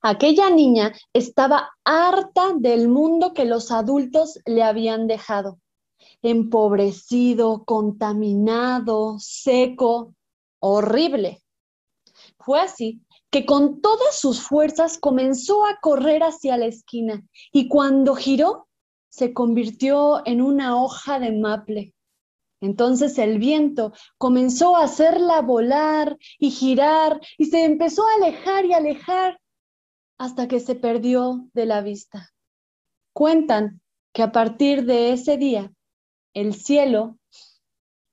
Aquella niña estaba harta del mundo que los adultos le habían dejado. Empobrecido, contaminado, seco, horrible. Fue así que con todas sus fuerzas comenzó a correr hacia la esquina y cuando giró se convirtió en una hoja de maple. Entonces el viento comenzó a hacerla volar y girar y se empezó a alejar y alejar hasta que se perdió de la vista. Cuentan que a partir de ese día el cielo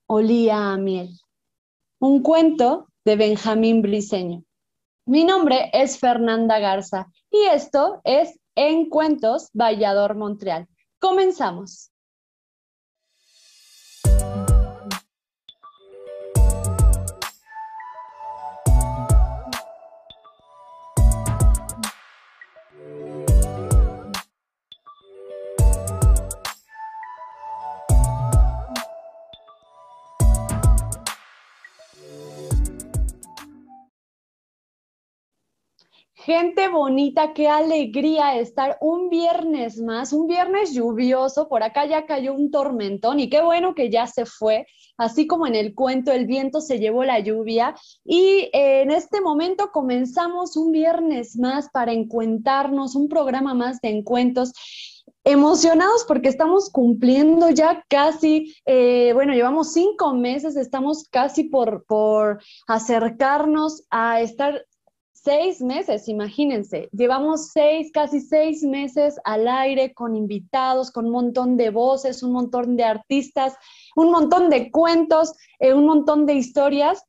olía a miel. Un cuento de Benjamín Briseño. Mi nombre es Fernanda Garza y esto es En Cuentos Vallador Montreal. Comenzamos. Gente bonita, qué alegría estar un viernes más, un viernes lluvioso, por acá ya cayó un tormentón y qué bueno que ya se fue, así como en el cuento el viento se llevó la lluvia y eh, en este momento comenzamos un viernes más para encuentarnos, un programa más de encuentros. Emocionados porque estamos cumpliendo ya casi, eh, bueno, llevamos cinco meses, estamos casi por, por acercarnos a estar seis meses, imagínense, llevamos seis, casi seis meses al aire con invitados, con un montón de voces, un montón de artistas, un montón de cuentos, eh, un montón de historias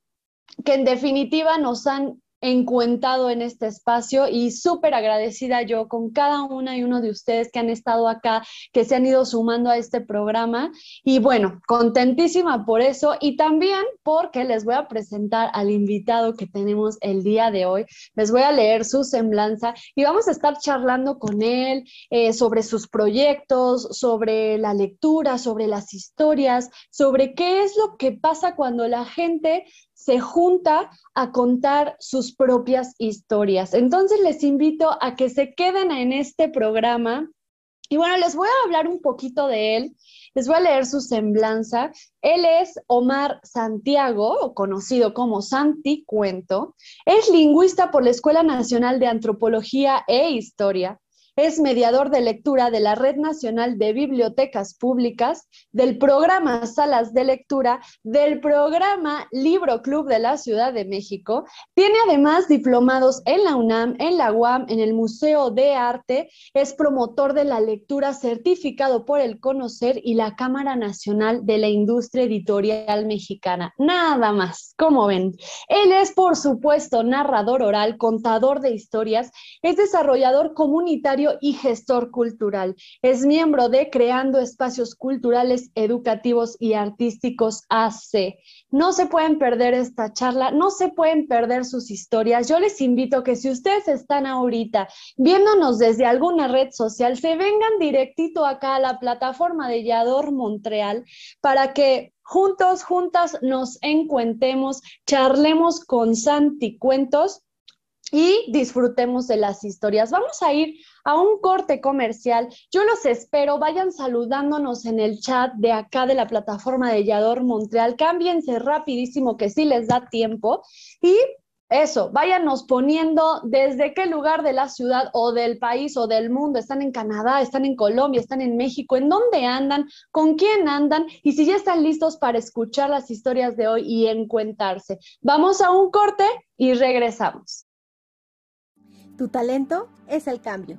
que en definitiva nos han encuentado en este espacio y súper agradecida yo con cada una y uno de ustedes que han estado acá, que se han ido sumando a este programa. Y bueno, contentísima por eso y también porque les voy a presentar al invitado que tenemos el día de hoy. Les voy a leer su semblanza y vamos a estar charlando con él eh, sobre sus proyectos, sobre la lectura, sobre las historias, sobre qué es lo que pasa cuando la gente se junta a contar sus propias historias. Entonces les invito a que se queden en este programa. Y bueno, les voy a hablar un poquito de él, les voy a leer su semblanza. Él es Omar Santiago, conocido como Santi Cuento. Es lingüista por la Escuela Nacional de Antropología e Historia. Es mediador de lectura de la Red Nacional de Bibliotecas Públicas, del programa Salas de Lectura, del programa Libro Club de la Ciudad de México. Tiene además diplomados en la UNAM, en la UAM, en el Museo de Arte. Es promotor de la lectura certificado por el Conocer y la Cámara Nacional de la Industria Editorial Mexicana. Nada más, como ven. Él es, por supuesto, narrador oral, contador de historias, es desarrollador comunitario y gestor cultural. Es miembro de Creando Espacios Culturales, Educativos y Artísticos AC. No se pueden perder esta charla, no se pueden perder sus historias. Yo les invito que si ustedes están ahorita viéndonos desde alguna red social, se vengan directito acá a la plataforma de Yador Montreal para que juntos, juntas nos encuentemos, charlemos con Santi Cuentos y disfrutemos de las historias. Vamos a ir a un corte comercial. Yo los espero, vayan saludándonos en el chat de acá de la plataforma de Yador Montreal. Cámbiense rapidísimo que sí les da tiempo y eso, váyanos poniendo desde qué lugar de la ciudad o del país o del mundo están en Canadá, están en Colombia, están en México, en dónde andan, con quién andan y si ya están listos para escuchar las historias de hoy y encuentarse. Vamos a un corte y regresamos. Tu talento es el cambio.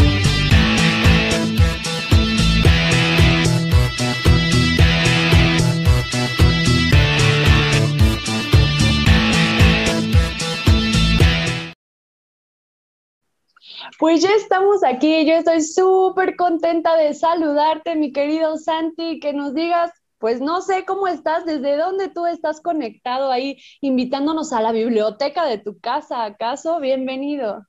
Pues ya estamos aquí, yo estoy súper contenta de saludarte, mi querido Santi, que nos digas, pues no sé cómo estás, desde dónde tú estás conectado ahí, invitándonos a la biblioteca de tu casa, ¿acaso? Bienvenido.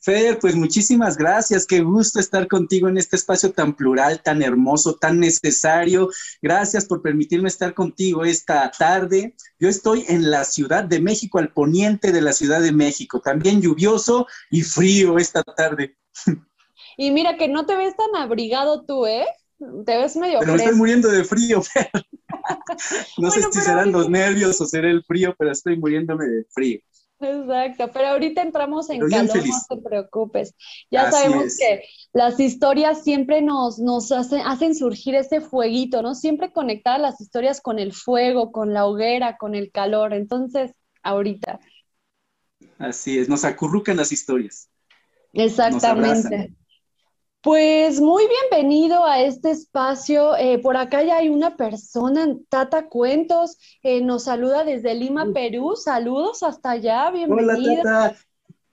Fer, pues muchísimas gracias. Qué gusto estar contigo en este espacio tan plural, tan hermoso, tan necesario. Gracias por permitirme estar contigo esta tarde. Yo estoy en la Ciudad de México, al poniente de la Ciudad de México, también lluvioso y frío esta tarde. Y mira que no te ves tan abrigado tú, ¿eh? Te ves medio Pero me estoy muriendo de frío, Fer. No sé si serán los nervios o será el frío, pero estoy muriéndome de frío. Exacto, pero ahorita entramos en calor, no te preocupes. Ya sabemos que las historias siempre nos, nos hacen, hacen surgir ese fueguito, ¿no? Siempre conectadas las historias con el fuego, con la hoguera, con el calor. Entonces, ahorita. Así es, nos acurrucan las historias. Exactamente. Pues muy bienvenido a este espacio. Eh, por acá ya hay una persona, Tata Cuentos, eh, nos saluda desde Lima, Perú. Saludos hasta allá, bienvenido. Hola, Tata.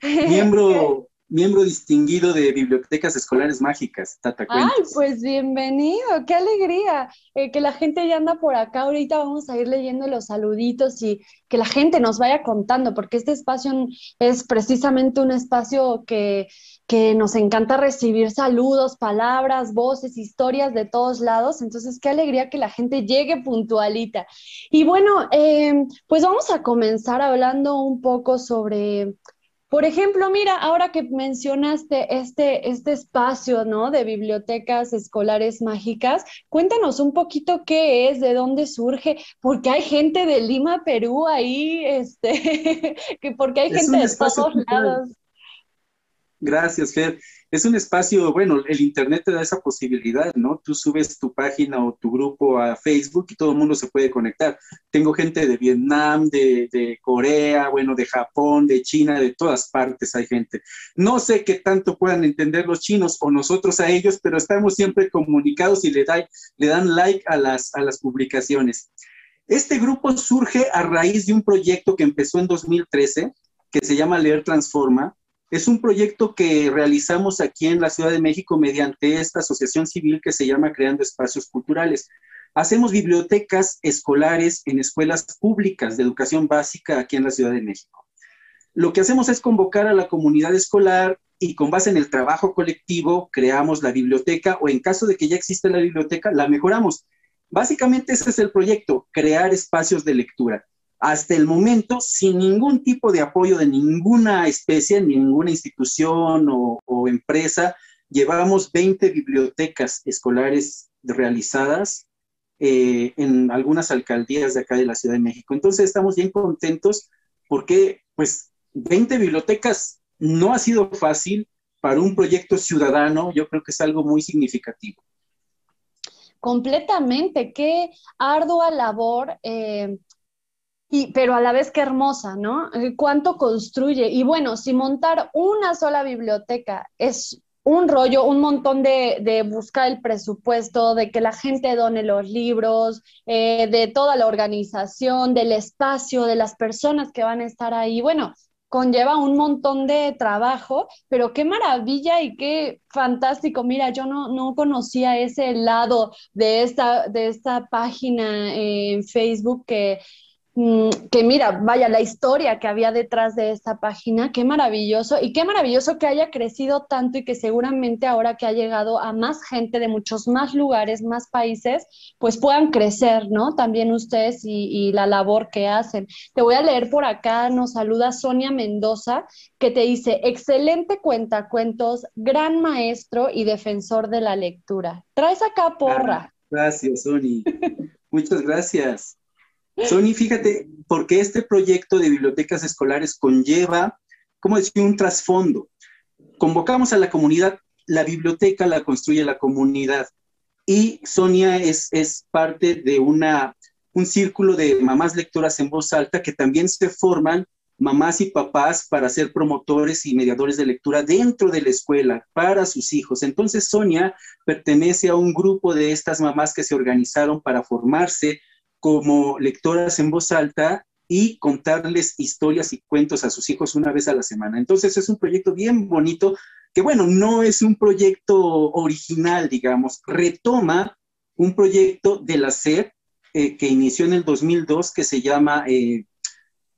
Miembro miembro distinguido de Bibliotecas Escolares Mágicas, Tata Cuentos. Ay, pues bienvenido, qué alegría eh, que la gente ya anda por acá. Ahorita vamos a ir leyendo los saluditos y que la gente nos vaya contando, porque este espacio es precisamente un espacio que, que nos encanta recibir saludos, palabras, voces, historias de todos lados. Entonces, qué alegría que la gente llegue puntualita. Y bueno, eh, pues vamos a comenzar hablando un poco sobre por ejemplo, mira, ahora que mencionaste este, este espacio, ¿no? De bibliotecas escolares mágicas, cuéntanos un poquito qué es, de dónde surge, porque hay gente de Lima, Perú ahí, este, que porque hay gente de todos lados. Gracias, Fer es un espacio, bueno, el Internet te da esa posibilidad, ¿no? Tú subes tu página o tu grupo a Facebook y todo el mundo se puede conectar. Tengo gente de Vietnam, de, de, Corea, bueno, de Japón, de China, de todas partes hay gente. No sé qué tanto puedan entender los chinos o nosotros a ellos, pero estamos siempre comunicados y le, da, le dan like a las, a las publicaciones. Este grupo surge a raíz de un proyecto que empezó en 2013, que se llama Leer Transforma, es un proyecto que realizamos aquí en la Ciudad de México mediante esta asociación civil que se llama Creando Espacios Culturales. Hacemos bibliotecas escolares en escuelas públicas de educación básica aquí en la Ciudad de México. Lo que hacemos es convocar a la comunidad escolar y con base en el trabajo colectivo creamos la biblioteca o en caso de que ya existe la biblioteca, la mejoramos. Básicamente ese es el proyecto, crear espacios de lectura hasta el momento sin ningún tipo de apoyo de ninguna especie, ninguna institución o, empresa. Llevamos 20 bibliotecas escolares realizadas eh, en algunas alcaldías de acá de la Ciudad de México. Entonces estamos bien contentos porque pues 20 bibliotecas no ha sido fácil para un proyecto ciudadano, yo creo que es algo muy significativo. Completamente, qué ardua labor. Eh, pero a la vez qué hermosa, ¿no? Eh, ¿Cuánto construye? Y bueno, si montar una sola biblioteca es un rollo, un montón de, buscar el presupuesto, de que la gente done los libros, eh, de toda la organización, del espacio, de las personas que van a estar ahí. Bueno, conlleva un montón de trabajo, pero qué maravilla y qué fantástico. Mira, yo no, no conocía ese lado de esta, de esta página en Facebook que que mira, vaya, la historia que había detrás de esta página, qué maravilloso y qué maravilloso que haya crecido tanto y que seguramente ahora que ha llegado a más gente de muchos más lugares, más países, pues puedan crecer, ¿no? También ustedes y, la labor que hacen. Te voy a leer por acá, nos saluda Sonia Mendoza, que te dice, excelente cuentacuentos, gran maestro y defensor de la lectura. Traes acá porra. gracias, Sonia. Muchas gracias. Sony, fíjate, porque este proyecto de bibliotecas escolares conlleva, ¿cómo decir?, un trasfondo. Convocamos a la comunidad, la biblioteca la construye la comunidad y Sonia es, es parte de una, un círculo de mamás lectoras en voz alta que también se forman mamás y papás para ser promotores y mediadores de lectura dentro de la escuela para sus hijos. Entonces Sonia pertenece a un grupo de estas mamás que se organizaron para formarse como lectoras en voz alta y contarles historias y cuentos a sus hijos una vez a la semana. Entonces es un proyecto bien bonito que bueno, no es un proyecto original, digamos, retoma un proyecto de la SED eh, que inició en el 2002 que se llama eh,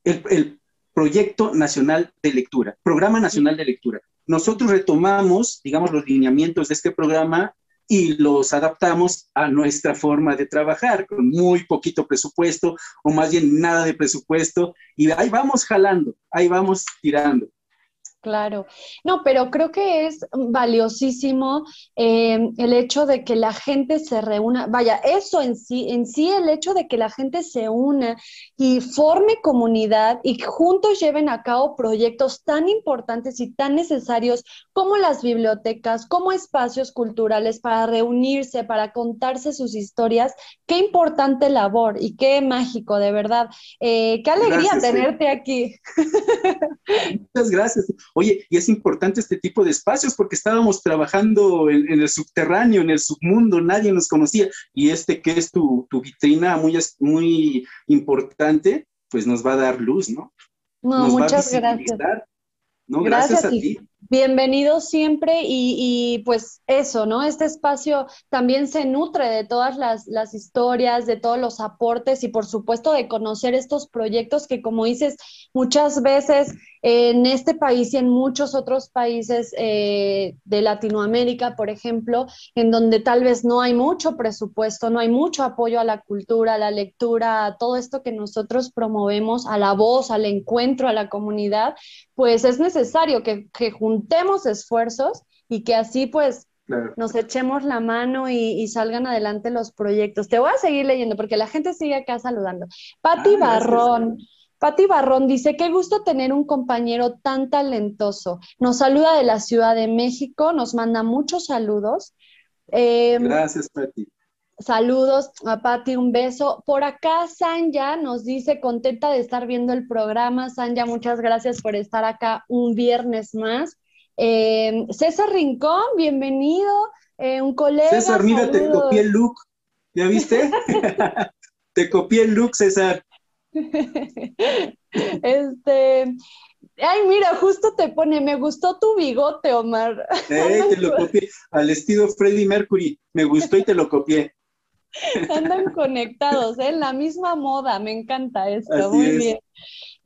el, Proyecto Nacional de Lectura, Programa Nacional de Lectura. Nosotros retomamos, digamos, los lineamientos de este programa y los adaptamos a nuestra forma de trabajar, con muy poquito presupuesto o más bien nada de presupuesto, y ahí vamos jalando, ahí vamos tirando. Claro, no, pero creo que es valiosísimo eh, el hecho de que la gente se reúna, vaya, eso en sí, en sí el hecho de que la gente se una y forme comunidad y juntos lleven a cabo proyectos tan importantes y tan necesarios como las bibliotecas, como espacios culturales para reunirse, para contarse sus historias, qué importante labor y qué mágico, de verdad. Eh, qué alegría tenerte aquí. Muchas gracias. Oye, y es importante este tipo de espacios porque estábamos trabajando en, el subterráneo, en el submundo, nadie nos conocía. Y este que es tu, vitrina muy, muy importante, pues nos va a dar luz, ¿no? No, muchas gracias. No, gracias, a ti. Bienvenido siempre y, pues eso, ¿no? Este espacio también se nutre de todas las, las, historias, de todos los aportes y por supuesto de conocer estos proyectos que como dices, muchas veces en este país y en muchos otros países eh, de Latinoamérica, por ejemplo, en donde tal vez no hay mucho presupuesto, no hay mucho apoyo a la cultura, a la lectura, a todo esto que nosotros promovemos, a la voz, al encuentro, a la comunidad, pues es necesario que, que juntemos esfuerzos y que así pues nos echemos la mano y, salgan adelante los proyectos. Te voy a seguir leyendo porque la gente sigue acá saludando. Pati ah, Barrón. Pati Barrón dice, qué gusto tener un compañero tan talentoso. Nos saluda de la Ciudad de México, nos manda muchos saludos. Em, Gracias, Pati. Saludos a Pati, un beso. Por acá Sanja nos dice, contenta de estar viendo el programa. Sanja, muchas gracias por estar acá un viernes más. Em, César Rincón, bienvenido. Eh, un colega. César, mira, te copié el look. ¿Ya viste? te copié el look, César. este, ay, mira, justo te pone, me gustó tu bigote, Omar. Eh, te lo copié, al estilo Freddie Mercury, me gustó y te lo copié. Andan conectados, ¿eh? en la misma moda, me encanta esto, muy bien.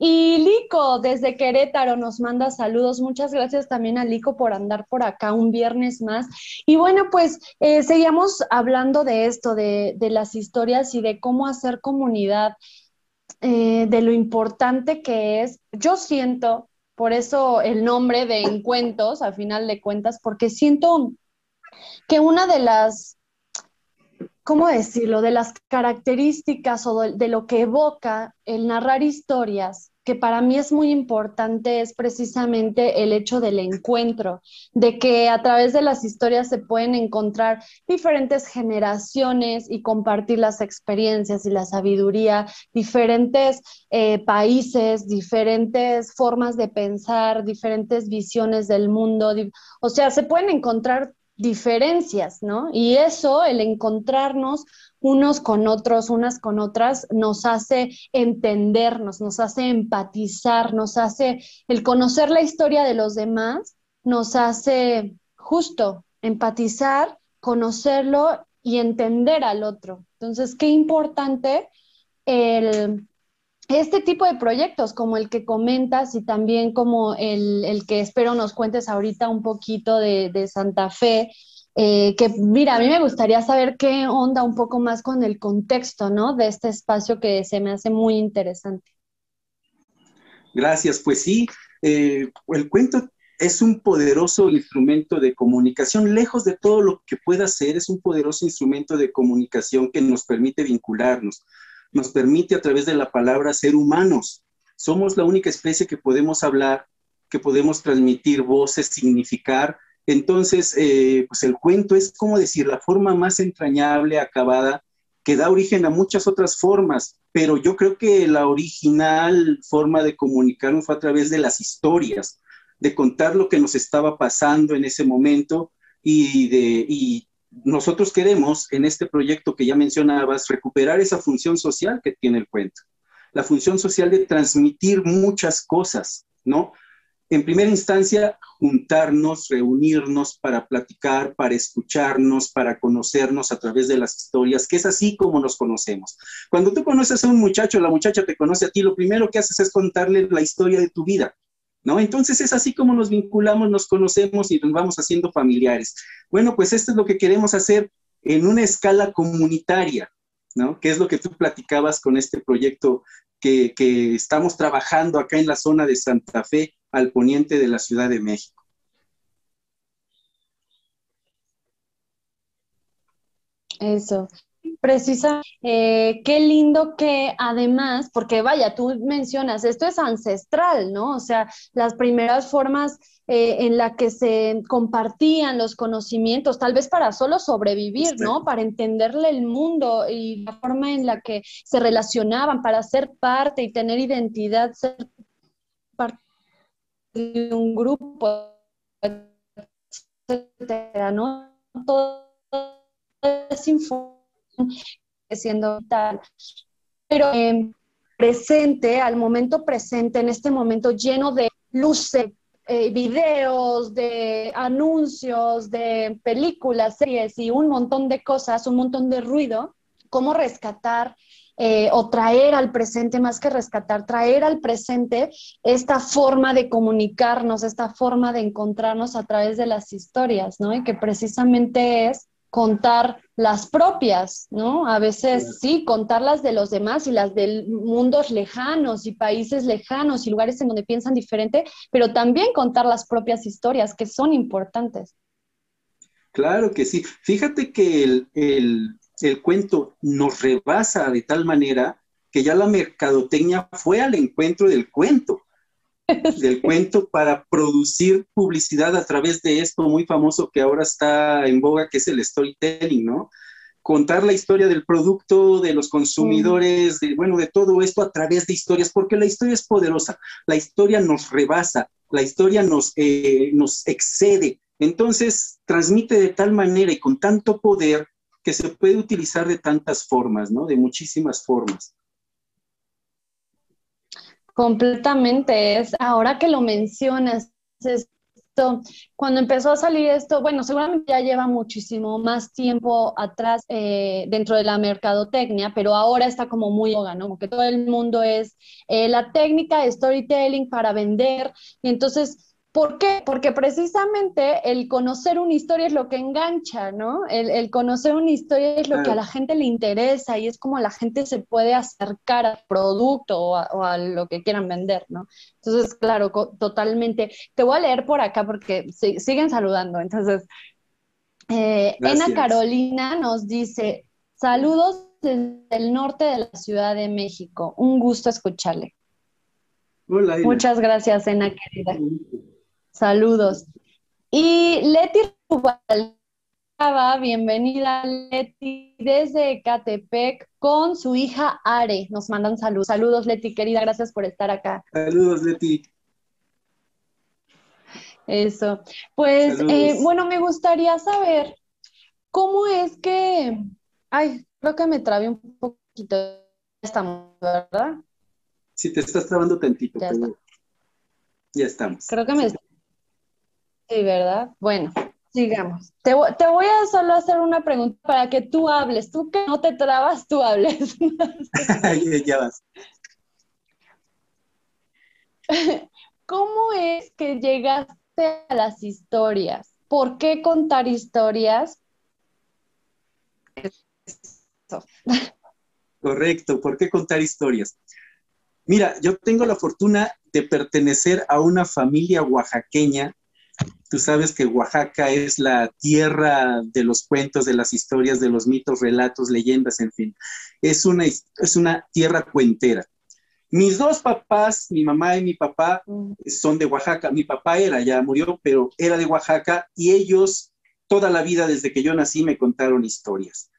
Y Lico, desde Querétaro, nos manda saludos. Muchas gracias también a Lico por andar por acá un viernes más. Y bueno, pues eh, seguíamos hablando de esto, de, de, las historias y de cómo hacer comunidad eh, de lo importante que es. Yo siento, por eso el nombre de Encuentos, a final de cuentas, porque siento que una de las, ¿cómo decirlo?, de las características o de lo que evoca el narrar historias que para mí es muy importante es precisamente el hecho del encuentro, de que a través de las historias se pueden encontrar diferentes generaciones y compartir las experiencias y la sabiduría, diferentes eh, países, diferentes formas de pensar, diferentes visiones del mundo. O sea, se pueden encontrar diferencias, ¿no? Y eso, el encontrarnos unos con otros, unas con otras, nos hace entendernos, nos hace empatizar, nos hace el conocer la historia de los demás, nos hace justo empatizar, conocerlo y entender al otro. Entonces, qué importante el, este tipo de proyectos como el que comentas y también como el, que espero nos cuentes ahorita un poquito de, de Santa Fe, eh, que mira, a mí me gustaría saber qué onda un poco más con el contexto, ¿no? De este espacio que se me hace muy interesante. Gracias, pues sí, eh, el cuento es un poderoso instrumento de comunicación, lejos de todo lo que pueda ser, es un poderoso instrumento de comunicación que nos permite vincularnos, nos permite a través de la palabra ser humanos. Somos la única especie que podemos hablar, que podemos transmitir voces, significar, entonces, eh, pues el cuento es como decir la forma más entrañable, acabada que da origen a muchas otras formas, pero yo creo que la original forma de comunicarnos fue a través de las historias, de contar lo que nos estaba pasando en ese momento y, de, y nosotros queremos en este proyecto que ya mencionabas recuperar esa función social que tiene el cuento, la función social de transmitir muchas cosas, ¿no? En primera instancia, juntarnos, reunirnos para platicar, para escucharnos, para conocernos a través de las historias, que es así como nos conocemos. Cuando tú conoces a un muchacho, la muchacha te conoce a ti, lo primero que haces es contarle la historia de tu vida, ¿no? Entonces es así como nos vinculamos, nos conocemos y nos vamos haciendo familiares. Bueno, pues esto es lo que queremos hacer en una escala comunitaria, ¿no? Que es lo que tú platicabas con este proyecto que, que estamos trabajando acá en la zona de Santa Fe al poniente de la Ciudad de México. Eso, precisa, eh, qué lindo que además, porque vaya, tú mencionas, esto es ancestral, ¿no? O sea, las primeras formas eh, en las que se compartían los conocimientos, tal vez para solo sobrevivir, ¿no? Para entenderle el mundo y la forma en la que se relacionaban, para ser parte y tener identidad, ser de un grupo, etcétera, ¿no? Todo es siendo tal. Pero eh, presente, al momento presente, en este momento lleno de luces, eh, videos, de anuncios, de películas, series y un montón de cosas, un montón de ruido, cómo rescatar eh, o traer al presente, más que rescatar, traer al presente esta forma de comunicarnos, esta forma de encontrarnos a través de las historias, ¿no? Y que precisamente es contar las propias, ¿no? A veces sí, contar las de los demás y las de mundos lejanos y países lejanos y lugares en donde piensan diferente, pero también contar las propias historias que son importantes. Claro que sí. Fíjate que el, el cuento nos rebasa de tal manera que ya la mercadotecnia fue al encuentro del cuento, del cuento para producir publicidad a través de esto muy famoso que ahora está en boga, que es el storytelling, ¿no? Contar la historia del producto, de los consumidores, de, bueno, de todo esto a través de historias, porque la historia es poderosa, la historia nos rebasa, la historia nos, eh, nos excede, entonces transmite de tal manera y con tanto poder que se puede utilizar de tantas formas, ¿no? De muchísimas formas. Completamente, es ahora que lo mencionas, esto, cuando empezó a salir esto, bueno, seguramente ya lleva muchísimo más tiempo atrás eh, dentro de la mercadotecnia, pero ahora está como muy yoga, ¿no? Como que todo el mundo es eh, la técnica de storytelling para vender, y entonces ¿Por qué? Porque precisamente el conocer una historia es lo que engancha, ¿no? El, conocer una historia es lo que a la gente le interesa y es como la gente se puede acercar al producto o a, lo que quieran vender, ¿no? Entonces, claro, totalmente. Te voy a leer por acá porque siguen saludando. Entonces, eh, Ana Carolina nos dice, saludos desde el norte de la Ciudad de México. Un gusto escucharle. Hola, Muchas gracias, Ena querida. Saludos. Y Leti Rubalcaba, bienvenida Leti desde Catepec con su hija Are. Nos mandan saludos. Saludos Leti, querida, gracias por estar acá. Saludos Leti. Eso. Pues eh, bueno, me gustaría saber cómo es que... Ay, creo que me trabé un poquito. Ya estamos, ¿verdad? Sí, te estás trabando tantito. Ya, ya estamos. Creo que me Sí, ¿verdad? Bueno, sigamos. Te, voy a solo hacer una pregunta para que tú hables. Tú que no te trabas, tú hables. ya vas. ¿Cómo es que llegaste a las historias? ¿Por qué contar historias? Correcto, ¿por qué contar historias? Mira, yo tengo la fortuna de pertenecer a una familia oaxaqueña Tú sabes que Oaxaca es la tierra de los cuentos, de las historias, de los mitos, relatos, leyendas, en fin. Es una, es una tierra cuentera. Mis dos papás, mi mamá y mi papá, son de Oaxaca. Mi papá era, ya murió, pero era de Oaxaca y ellos toda la vida desde que yo nací me contaron historias.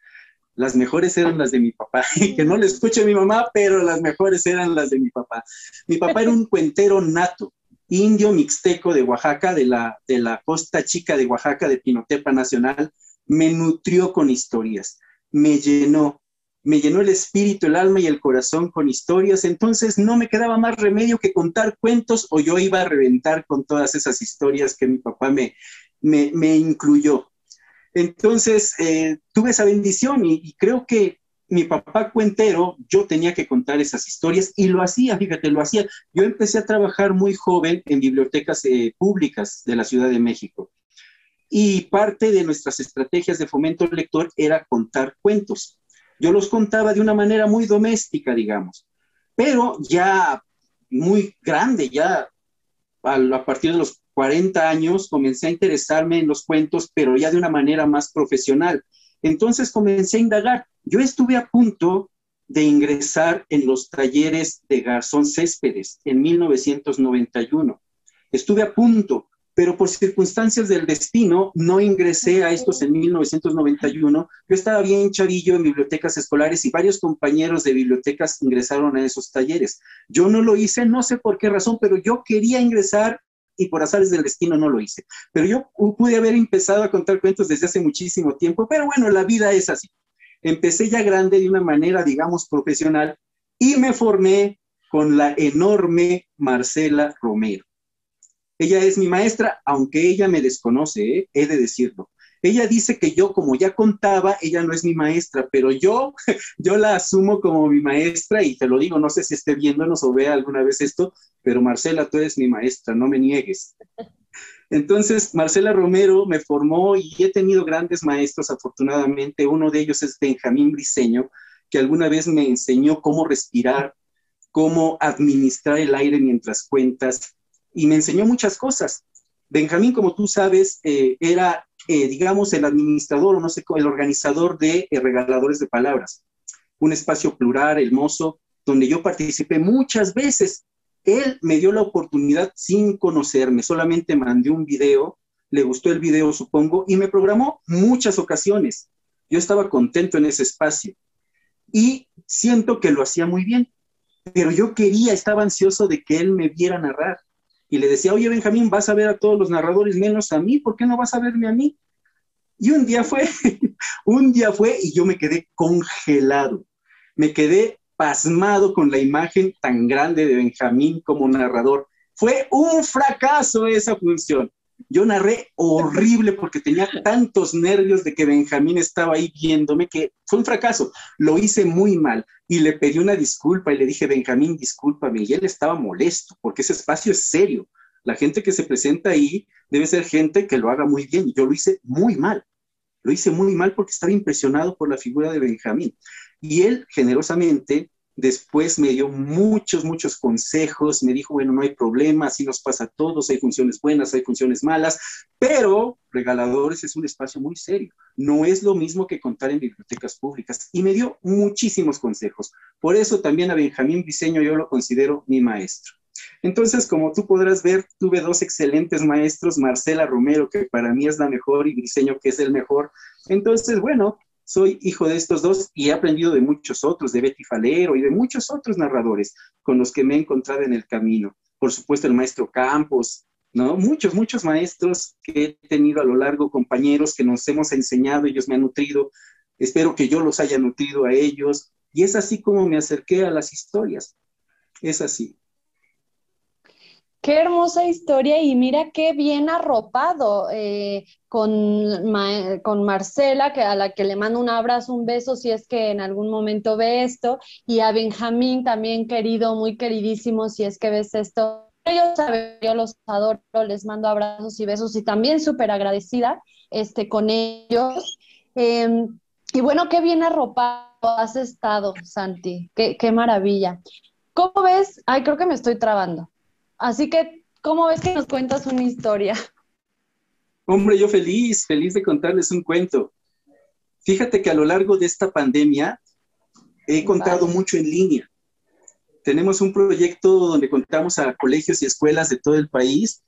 las mejores eran las de mi papá. que no le escuche a mi mamá, pero las mejores eran las de mi papá. Mi papá era un cuentero nato, indio mixteco de Oaxaca, de la, de la costa chica de Oaxaca, de Pinotepa Nacional. Me nutrió con historias, me llenó, me llenó el espíritu, el alma y el corazón con historias, entonces no me quedaba más remedio que contar cuentos o yo iba a reventar con todas esas historias que mi papá me, me, incluyó. Entonces, eh, tuve esa bendición y, creo que mi papá cuentero, yo tenía que contar esas historias y lo hacía, fíjate, lo hacía. Yo empecé a trabajar muy joven en bibliotecas eh, públicas de la Ciudad de México. Y parte de nuestras estrategias de fomento lector era contar cuentos. Yo los contaba de una manera muy doméstica, digamos, pero ya muy grande, ya a partir de los 40 años comencé a interesarme en los cuentos, pero ya de una manera más profesional. Entonces comencé a indagar. Yo estuve a punto de ingresar en los talleres de Garzón Céspedes en 1991. Estuve a punto, pero por circunstancias del destino no ingresé a estos en 1991. Yo estaba bien chavillo en bibliotecas escolares y varios compañeros de bibliotecas ingresaron a esos talleres. Yo no lo hice, no sé por qué razón, pero yo quería ingresar y por azares del destino no lo hice. Pero yo pude haber empezado a contar cuentos desde hace muchísimo tiempo, pero bueno, la vida es así. Empecé ya grande de una manera, digamos, profesional y me formé con la enorme Marcela Romero. Ella es mi maestra, aunque ella me desconoce, ¿eh? he de decirlo. Ella dice que yo, como ya contaba, ella no es mi maestra, pero yo, yo la asumo como mi maestra y te lo digo, no sé si esté viéndonos o vea alguna vez esto, pero Marcela, tú eres mi maestra, no me niegues. Entonces, Marcela Romero me formó y he tenido grandes maestros, afortunadamente. Uno de ellos es Benjamín Briseño, que alguna vez me enseñó cómo respirar, cómo administrar el aire mientras cuentas, y me enseñó muchas cosas. Benjamín, como tú sabes, eh, era eh, digamos, el administrador o no sé, el organizador de eh, Regaladores de Palabras, un espacio plural, hermoso, donde yo participé muchas veces. Él me dio la oportunidad sin conocerme, solamente mandé un video, le gustó el video, supongo, y me programó muchas ocasiones. Yo estaba contento en ese espacio y siento que lo hacía muy bien, pero yo quería, estaba ansioso de que él me viera narrar y le decía, oye Benjamín, vas a ver a todos los narradores menos a mí, ¿por qué no vas a verme a mí? Y un día fue, un día fue y yo me quedé congelado, me quedé pasmado con la imagen tan grande de Benjamín como narrador. Fue un fracaso esa función. Yo narré horrible porque tenía tantos nervios de que Benjamín estaba ahí viéndome que fue un fracaso. Lo hice muy mal y le pedí una disculpa y le dije, Benjamín, discúlpame. Y él estaba molesto porque ese espacio es serio. La gente que se presenta ahí debe ser gente que lo haga muy bien. Yo lo hice muy mal. Lo hice muy mal porque estaba impresionado por la figura de Benjamín. Y él generosamente Después me dio muchos, muchos consejos, me dijo, bueno, no hay problema, así nos pasa a todos, hay funciones buenas, hay funciones malas, pero Regaladores es un espacio muy serio, no es lo mismo que contar en bibliotecas públicas. Y me dio muchísimos consejos. Por eso también a Benjamín Diseño yo lo considero mi maestro. Entonces, como tú podrás ver, tuve dos excelentes maestros, Marcela Romero, que para mí es la mejor, y Diseño, que es el mejor. Entonces, bueno, soy hijo de estos dos y he aprendido de muchos otros, de Betty Falero y de muchos otros narradores con los que me he encontrado en el camino. Por supuesto, el maestro Campos, ¿no? Muchos, muchos maestros que he tenido a lo largo, compañeros que nos hemos enseñado, ellos me han nutrido. Espero que yo los haya nutrido a ellos. Y es así como me acerqué a las historias. Es así. Qué hermosa historia y mira qué bien arropado eh, con, con Marcela, que a la que le mando un abrazo, un beso si es que en algún momento ve esto, y a Benjamín también querido, muy queridísimo si es que ves esto. Ellos saben, yo los adoro, les mando abrazos y besos y también súper agradecida este, con ellos. Em, y bueno, qué bien arropado has estado, Santi, qué, qué maravilla. ¿Cómo ves? Ay, creo que me estoy trabando. Así que, ¿cómo ves que nos cuentas una historia? Hombre, yo feliz, feliz de contarles un cuento. Fíjate que a lo largo de esta pandemia he contado mucho en línea. Tenemos un proyecto donde contamos a colegios y escuelas de todo el país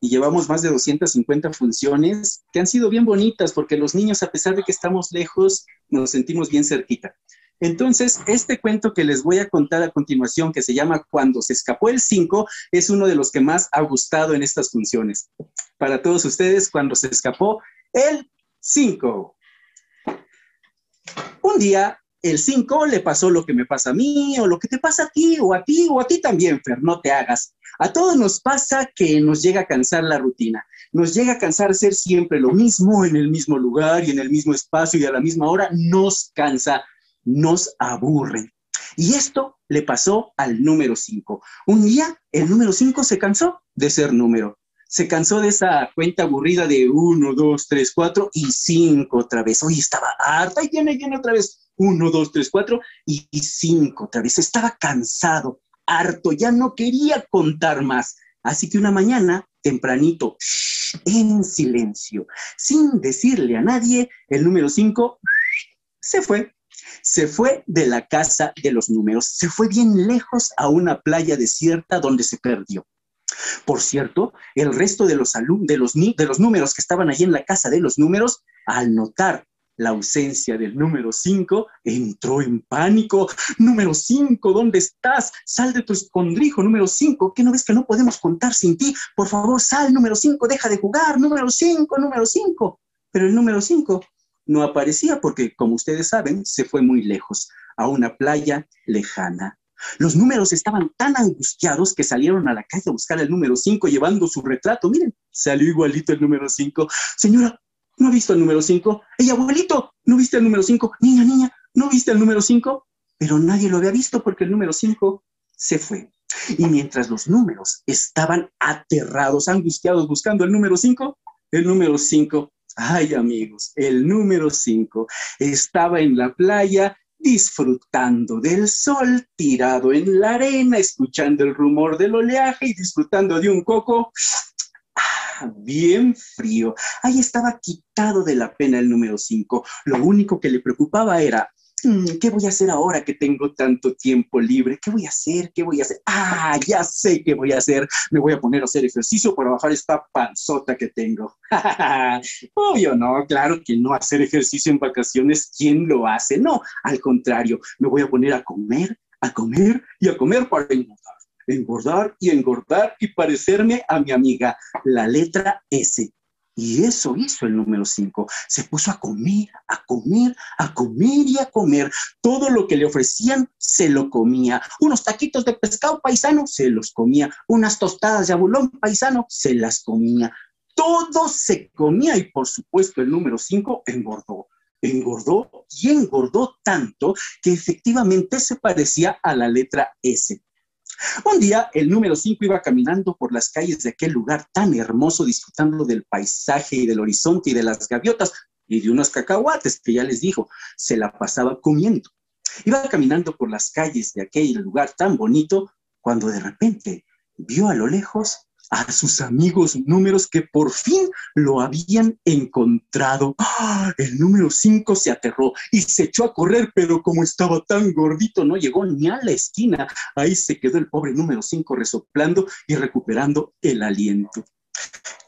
y llevamos más de 250 funciones que han sido bien bonitas porque los niños, a pesar de que estamos lejos, nos sentimos bien cerquita. Entonces, este cuento que les voy a contar a continuación, que se llama Cuando se escapó el 5, es uno de los que más ha gustado en estas funciones. Para todos ustedes, cuando se escapó el 5. Un día, el 5 le pasó lo que me pasa a mí, o lo que te pasa a ti, o a ti, o a ti también, Fer, no te hagas. A todos nos pasa que nos llega a cansar la rutina, nos llega a cansar ser siempre lo mismo, en el mismo lugar y en el mismo espacio y a la misma hora, nos cansa, nos aburre. Y esto le pasó al número 5. Un día el número 5 se cansó de ser número se cansó de esa cuenta aburrida de uno, dos, tres, cuatro y cinco otra vez. Hoy estaba harta y viene, viene otra vez uno, dos, tres, cuatro y cinco otra vez. Estaba cansado, harto, ya no quería contar más. Así que una mañana, tempranito, en silencio, sin decirle a nadie, el número cinco se fue. Se fue de la casa de los números, se fue bien lejos a una playa desierta donde se perdió. Por cierto, el resto de los, de los, números que estaban allí en la casa de los números, al notar la ausencia del número 5, entró en pánico. Número 5, ¿dónde estás? Sal de tu escondrijo, número 5. ¿Qué no ves que no podemos contar sin ti? Por favor, sal, número 5, deja de jugar, número 5, número 5. Pero el número 5 no aparecía porque, como ustedes saben, se fue muy lejos, a una playa lejana. Los números estaban tan angustiados que salieron a la calle a buscar el número 5 llevando su retrato. Miren, salió igualito el número 5. Señora, ¿no ha visto el número 5? ¡Ey, abuelito! ¿No viste el número 5? Niña, niña, ¿no viste el número 5? Pero nadie lo había visto porque el número 5 se fue. Y mientras los números estaban aterrados, angustiados, buscando el número 5, el número 5, ay amigos, el número 5 estaba en la playa disfrutando del sol, tirado en la arena, escuchando el rumor del oleaje y disfrutando de un coco ah, bien frío. Ahí estaba quitado de la pena el número 5. Lo único que le preocupaba era ¿qué voy a hacer ahora que tengo tanto tiempo libre? ¿Qué voy a hacer? ¿Qué voy a hacer? Ah, ya sé qué voy a hacer. Me voy a poner a hacer ejercicio para bajar esta panzota que tengo. Obvio, no, claro que no hacer ejercicio en vacaciones, ¿quién lo hace? No, al contrario, me voy a poner a comer, a comer y a comer para engordar. Engordar y engordar y parecerme a mi amiga, la letra S. Y eso hizo el número 5. Se puso a comer, a comer, a comer y a comer. Todo lo que le ofrecían se lo comía. Unos taquitos de pescado paisano se los comía. Unas tostadas de abulón paisano se las comía. Todo se comía y por supuesto el número 5 engordó. Engordó y engordó tanto que efectivamente se parecía a la letra S. Un día el número 5 iba caminando por las calles de aquel lugar tan hermoso, disfrutando del paisaje y del horizonte y de las gaviotas y de unos cacahuates que ya les dijo, se la pasaba comiendo. Iba caminando por las calles de aquel lugar tan bonito cuando de repente vio a lo lejos a sus amigos números que por fin lo habían encontrado. ¡Ah! El número 5 se aterró y se echó a correr, pero como estaba tan gordito no llegó ni a la esquina. Ahí se quedó el pobre número 5 resoplando y recuperando el aliento.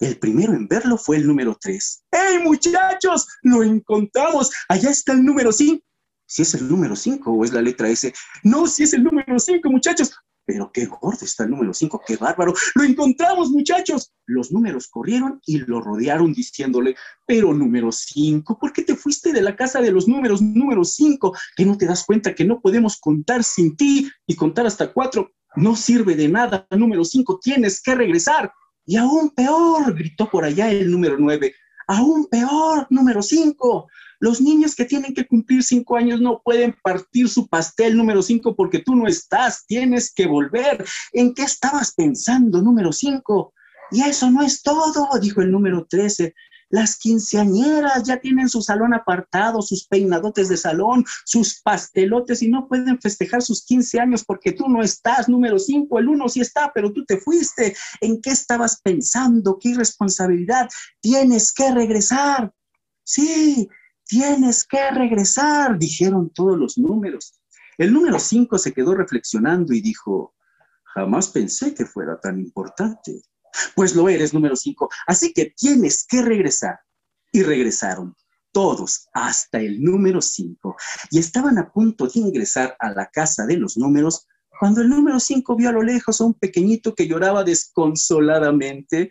El primero en verlo fue el número 3. ¡Hey muchachos! ¡Lo encontramos! Allá está el número 5. Si es el número 5 o es la letra S. No, si es el número 5, muchachos. Pero qué gordo está el número 5, qué bárbaro. Lo encontramos, muchachos. Los números corrieron y lo rodearon diciéndole, pero número 5, ¿por qué te fuiste de la casa de los números número 5? ¿Que no te das cuenta que no podemos contar sin ti y contar hasta 4? No sirve de nada, número 5, tienes que regresar. Y aún peor, gritó por allá el número 9. Aún peor, número 5. Los niños que tienen que cumplir cinco años no pueden partir su pastel número cinco porque tú no estás, tienes que volver. ¿En qué estabas pensando, número cinco? Y eso no es todo, dijo el número trece. Las quinceañeras ya tienen su salón apartado, sus peinadotes de salón, sus pastelotes y no pueden festejar sus quince años porque tú no estás, número cinco. El uno sí está, pero tú te fuiste. ¿En qué estabas pensando? ¿Qué irresponsabilidad? Tienes que regresar. Sí, Tienes que regresar, dijeron todos los números. El número 5 se quedó reflexionando y dijo, jamás pensé que fuera tan importante. Pues lo eres, número 5. Así que tienes que regresar. Y regresaron todos hasta el número 5 y estaban a punto de ingresar a la casa de los números cuando el número 5 vio a lo lejos a un pequeñito que lloraba desconsoladamente.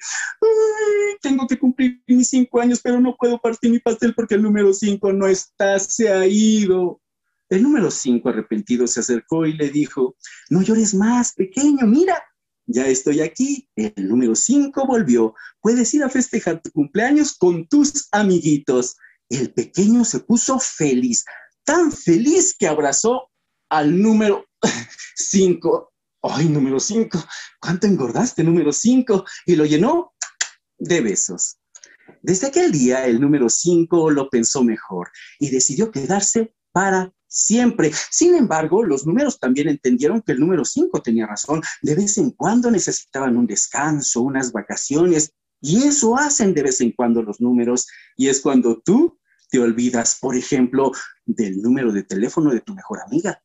tengo que cumplir mis cinco años, pero no puedo partir mi pastel porque el número 5 no está, se ha ido. El número 5 arrepentido se acercó y le dijo, no llores más, pequeño, mira, ya estoy aquí. El número 5 volvió. Puedes ir a festejar tu cumpleaños con tus amiguitos. El pequeño se puso feliz, tan feliz que abrazó al número 5. Ay, número 5, ¿cuánto engordaste, número 5? Y lo llenó de besos. Desde aquel día, el número 5 lo pensó mejor y decidió quedarse para siempre. Sin embargo, los números también entendieron que el número 5 tenía razón. De vez en cuando necesitaban un descanso, unas vacaciones, y eso hacen de vez en cuando los números. Y es cuando tú te olvidas, por ejemplo, del número de teléfono de tu mejor amiga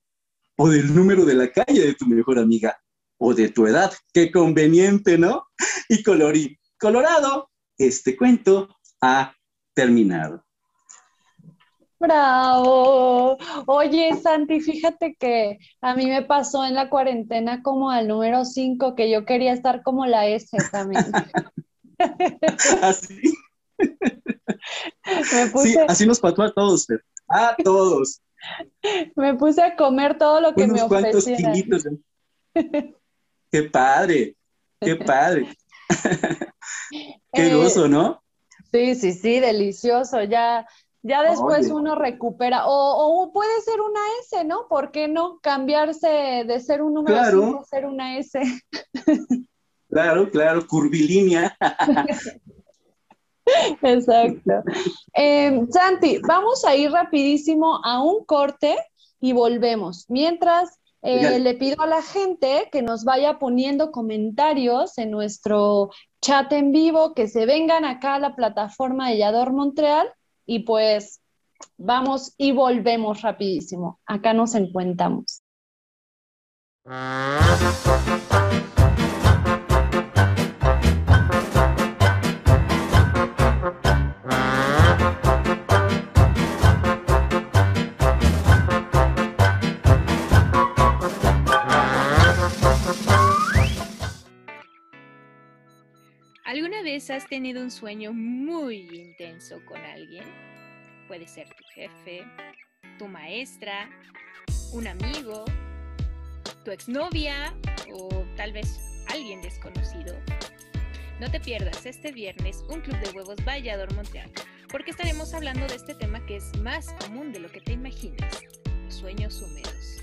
o del número de la calle de tu mejor amiga o de tu edad. Qué conveniente, ¿no? Y colorín colorado, este cuento ha terminado. Bravo. Oye, Santi, fíjate que a mí me pasó en la cuarentena como al número 5 que yo quería estar como la S también. Así. Sí, así nos pasó a todos, A todos. Me puse a comer todo lo que me ofrecieran. ¿eh? Qué padre, qué padre. qué eh, gozo, ¿no? Sí, sí, sí, delicioso. Ya, ya después uno recupera. O, puede ser una S, ¿no? ¿Por qué no cambiarse de ser un número claro. a ser una S? claro, claro, curvilínea. Exacto. Em, Santi, vamos a ir rapidísimo a un corte y volvemos. Mientras eh, le pido a la gente que nos vaya poniendo comentarios en nuestro chat en vivo, que se vengan acá a la plataforma de Yador Montreal y pues vamos y volvemos rapidísimo. Acá nos encontramos. Has tenido un sueño muy intenso con alguien? Puede ser tu jefe, tu maestra, un amigo, tu exnovia o tal vez alguien desconocido. No te pierdas este viernes un club de huevos Vallador Montreal, porque estaremos hablando de este tema que es más común de lo que te imaginas, sueños húmedos.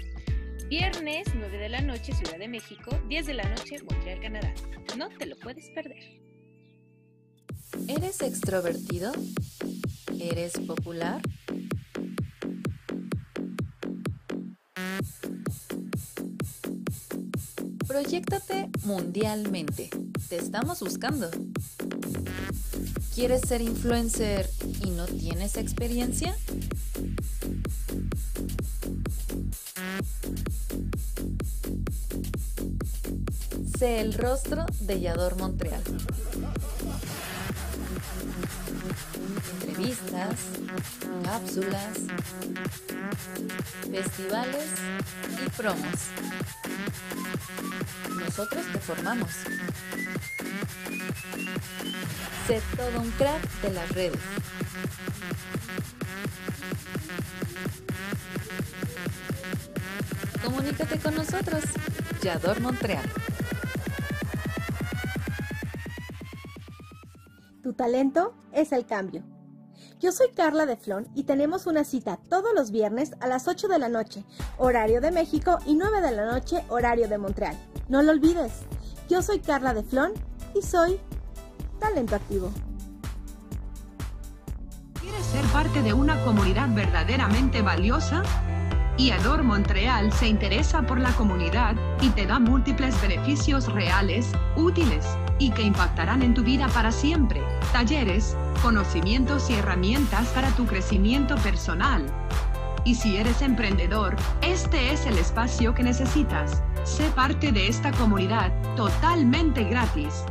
Viernes 9 de la noche Ciudad de México, 10 de la noche Montreal, Canadá. No te lo puedes perder. ¿Eres extrovertido? ¿Eres popular? Proyéctate mundialmente. Te estamos buscando. ¿Quieres ser influencer y no tienes experiencia? Sé el rostro de Yador Montreal. Entrevistas, cápsulas, festivales y promos. Nosotros te formamos. Sé todo un crack de las redes. Comunícate con nosotros. Yador Montreal. Tu talento es el cambio. Yo soy Carla de Flon y tenemos una cita todos los viernes a las 8 de la noche, horario de México, y 9 de la noche, horario de Montreal. No lo olvides. Yo soy Carla de Flon y soy talento activo. ¿Quieres ser parte de una comunidad verdaderamente valiosa? IADOR Montreal se interesa por la comunidad y te da múltiples beneficios reales, útiles y que impactarán en tu vida para siempre. Talleres, conocimientos y herramientas para tu crecimiento personal. Y si eres emprendedor, este es el espacio que necesitas. Sé parte de esta comunidad totalmente gratis.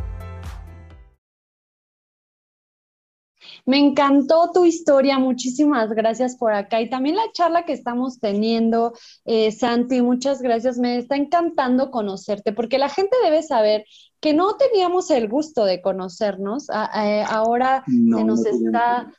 Me encantó tu historia, muchísimas gracias por acá y también la charla que estamos teniendo, eh, Santi, muchas gracias, me está encantando conocerte porque la gente debe saber que no teníamos el gusto de conocernos, ahora se nos está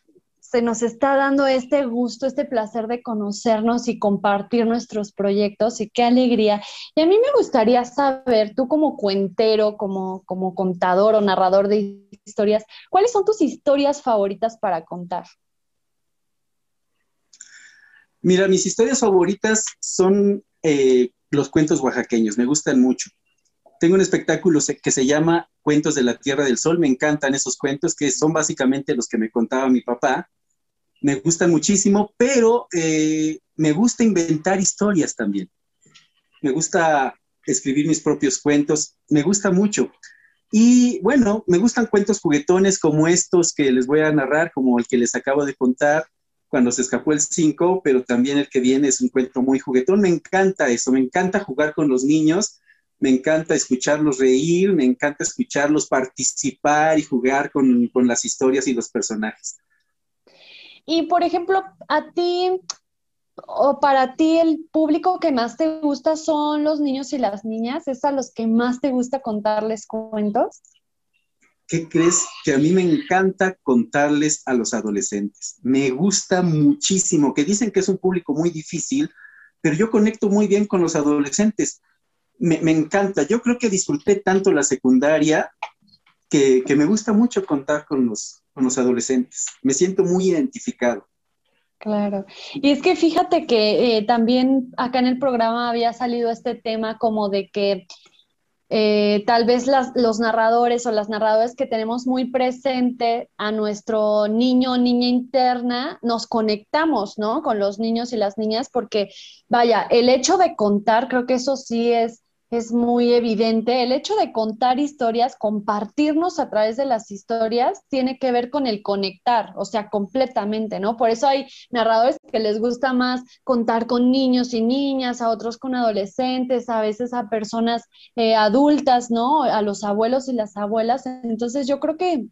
se nos está dando este gusto, este placer de conocernos y compartir nuestros proyectos y qué alegría. Y a mí me gustaría saber, tú como cuentero, como, como contador o narrador de historias, ¿cuáles son tus historias favoritas para contar? Mira, mis historias favoritas son eh, los cuentos oaxaqueños, me gustan mucho. Tengo un espectáculo que se llama Cuentos de la Tierra del Sol, me encantan esos cuentos que son básicamente los que me contaba mi papá me gustan muchísimo, pero eh, me gusta inventar historias también. Me gusta escribir mis propios cuentos, me gusta mucho. Y bueno, me gustan cuentos juguetones como estos que les voy a narrar, como el que les acabo de contar cuando se escapó el 5, pero también el que viene es un cuento muy juguetón. Me encanta eso, me encanta jugar con los niños, me encanta escucharlos reír, me encanta escucharlos participar y jugar con, con las historias y los personajes. Y por ejemplo, a ti o para ti el público que más te gusta son los niños y las niñas, ¿es a los que más te gusta contarles cuentos? ¿Qué crees? Que a mí me encanta contarles a los adolescentes. Me gusta muchísimo, que dicen que es un público muy difícil, pero yo conecto muy bien con los adolescentes. Me, encanta. Yo creo que disfruté tanto la secundaria que, que me gusta mucho contar con los, los adolescentes. Me siento muy identificado. Claro. Y es que fíjate que eh, también acá en el programa había salido este tema como de que eh, tal vez los narradores o las narradoras que tenemos muy presente a nuestro niño o niña interna, nos conectamos, ¿no? Con los niños y las niñas, porque vaya, el hecho de contar, creo que eso sí es es muy evidente. El hecho de contar historias, compartirnos a través de las historias, tiene que ver con el conectar, o sea, completamente, ¿no? Por eso hay narradores que les gusta más contar con niños y niñas, a otros con adolescentes, a veces a personas eh, adultas, ¿no? A los abuelos y las abuelas. Entonces, yo creo que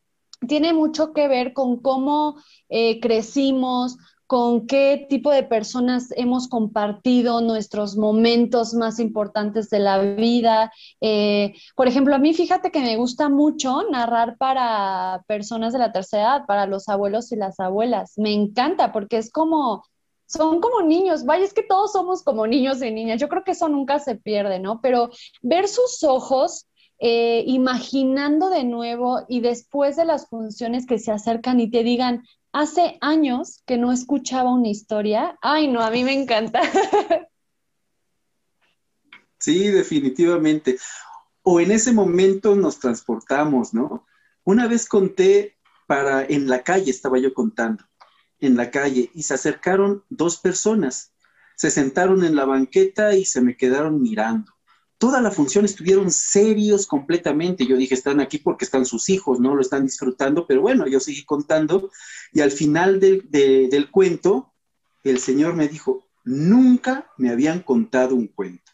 tiene mucho que ver con cómo eh, crecimos, con qué tipo de personas hemos compartido nuestros momentos más importantes de la vida. Eh, por ejemplo, a mí fíjate que me gusta mucho narrar para personas de la tercera edad, para los abuelos y las abuelas. Me encanta porque es como, son como niños, vaya, es que todos somos como niños y niñas. Yo creo que eso nunca se pierde, ¿no? Pero ver sus ojos eh, imaginando de nuevo y después de las funciones que se acercan y te digan, hace años que no escuchaba una historia. Ay, no, a mí me encanta. Sí, definitivamente. O en ese momento nos transportamos, ¿no? Una vez conté para, en la calle estaba yo contando, en la calle, y se acercaron dos personas, se sentaron en la banqueta y se me quedaron mirando toda la función estuvieron serios completamente. Yo dije, están aquí porque están sus hijos, ¿no? Lo están disfrutando, pero bueno, yo seguí contando y al final del, cuento, el Señor me dijo, nunca me habían contado un cuento.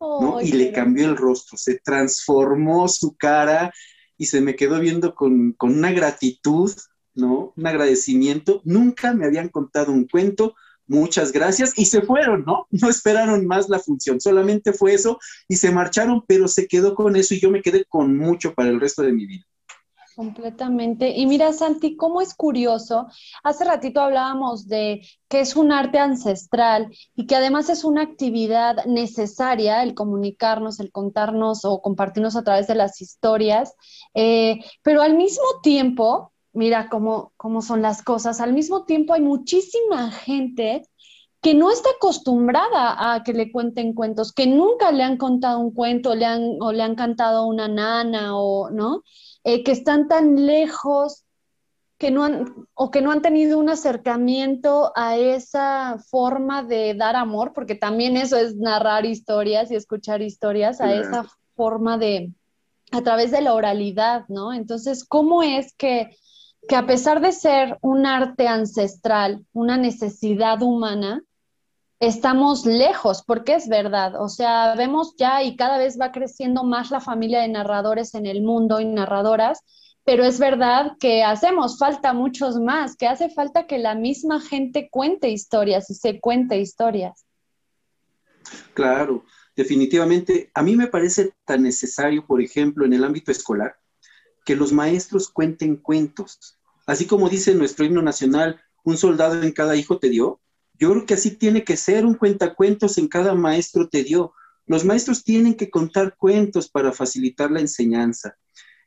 ¿no? y le cambió el rostro, se transformó su cara y se me quedó viendo con, con una gratitud, ¿no? Un agradecimiento. Nunca me habían contado un cuento, muchas gracias, y se fueron, ¿no? No esperaron más la función, solamente fue eso y se marcharon, pero se quedó con eso y yo me quedé con mucho para el resto de mi vida. Completamente. Y mira, Santi, cómo es curioso. Hace ratito hablábamos de que es un arte ancestral y que además es una actividad necesaria el comunicarnos, el contarnos o compartirnos a través de las historias, eh, pero al mismo tiempo mira cómo, cómo son las cosas. Al mismo tiempo hay muchísima gente que no está acostumbrada a que le cuenten cuentos, que nunca le han contado un cuento le han, o le han cantado una nana o, ¿no? Eh, que están tan lejos que no han, o que no han tenido un acercamiento a esa forma de dar amor, porque también eso es narrar historias y escuchar historias, a esa forma de, a través de la oralidad, ¿no? Entonces, ¿cómo es que que a pesar de ser un arte ancestral, una necesidad humana, estamos lejos, porque es verdad. O sea, vemos ya y cada vez va creciendo más la familia de narradores en el mundo y narradoras, pero es verdad que hacemos falta muchos más, que hace falta que la misma gente cuente historias y se cuente historias. Claro, definitivamente. A mí me parece tan necesario, por ejemplo, en el ámbito escolar, que los maestros cuenten cuentos. Así como dice nuestro himno nacional, un soldado en cada hijo te dio. Yo creo que así tiene que ser, un cuentacuentos en cada maestro te dio. Los maestros tienen que contar cuentos para facilitar la enseñanza.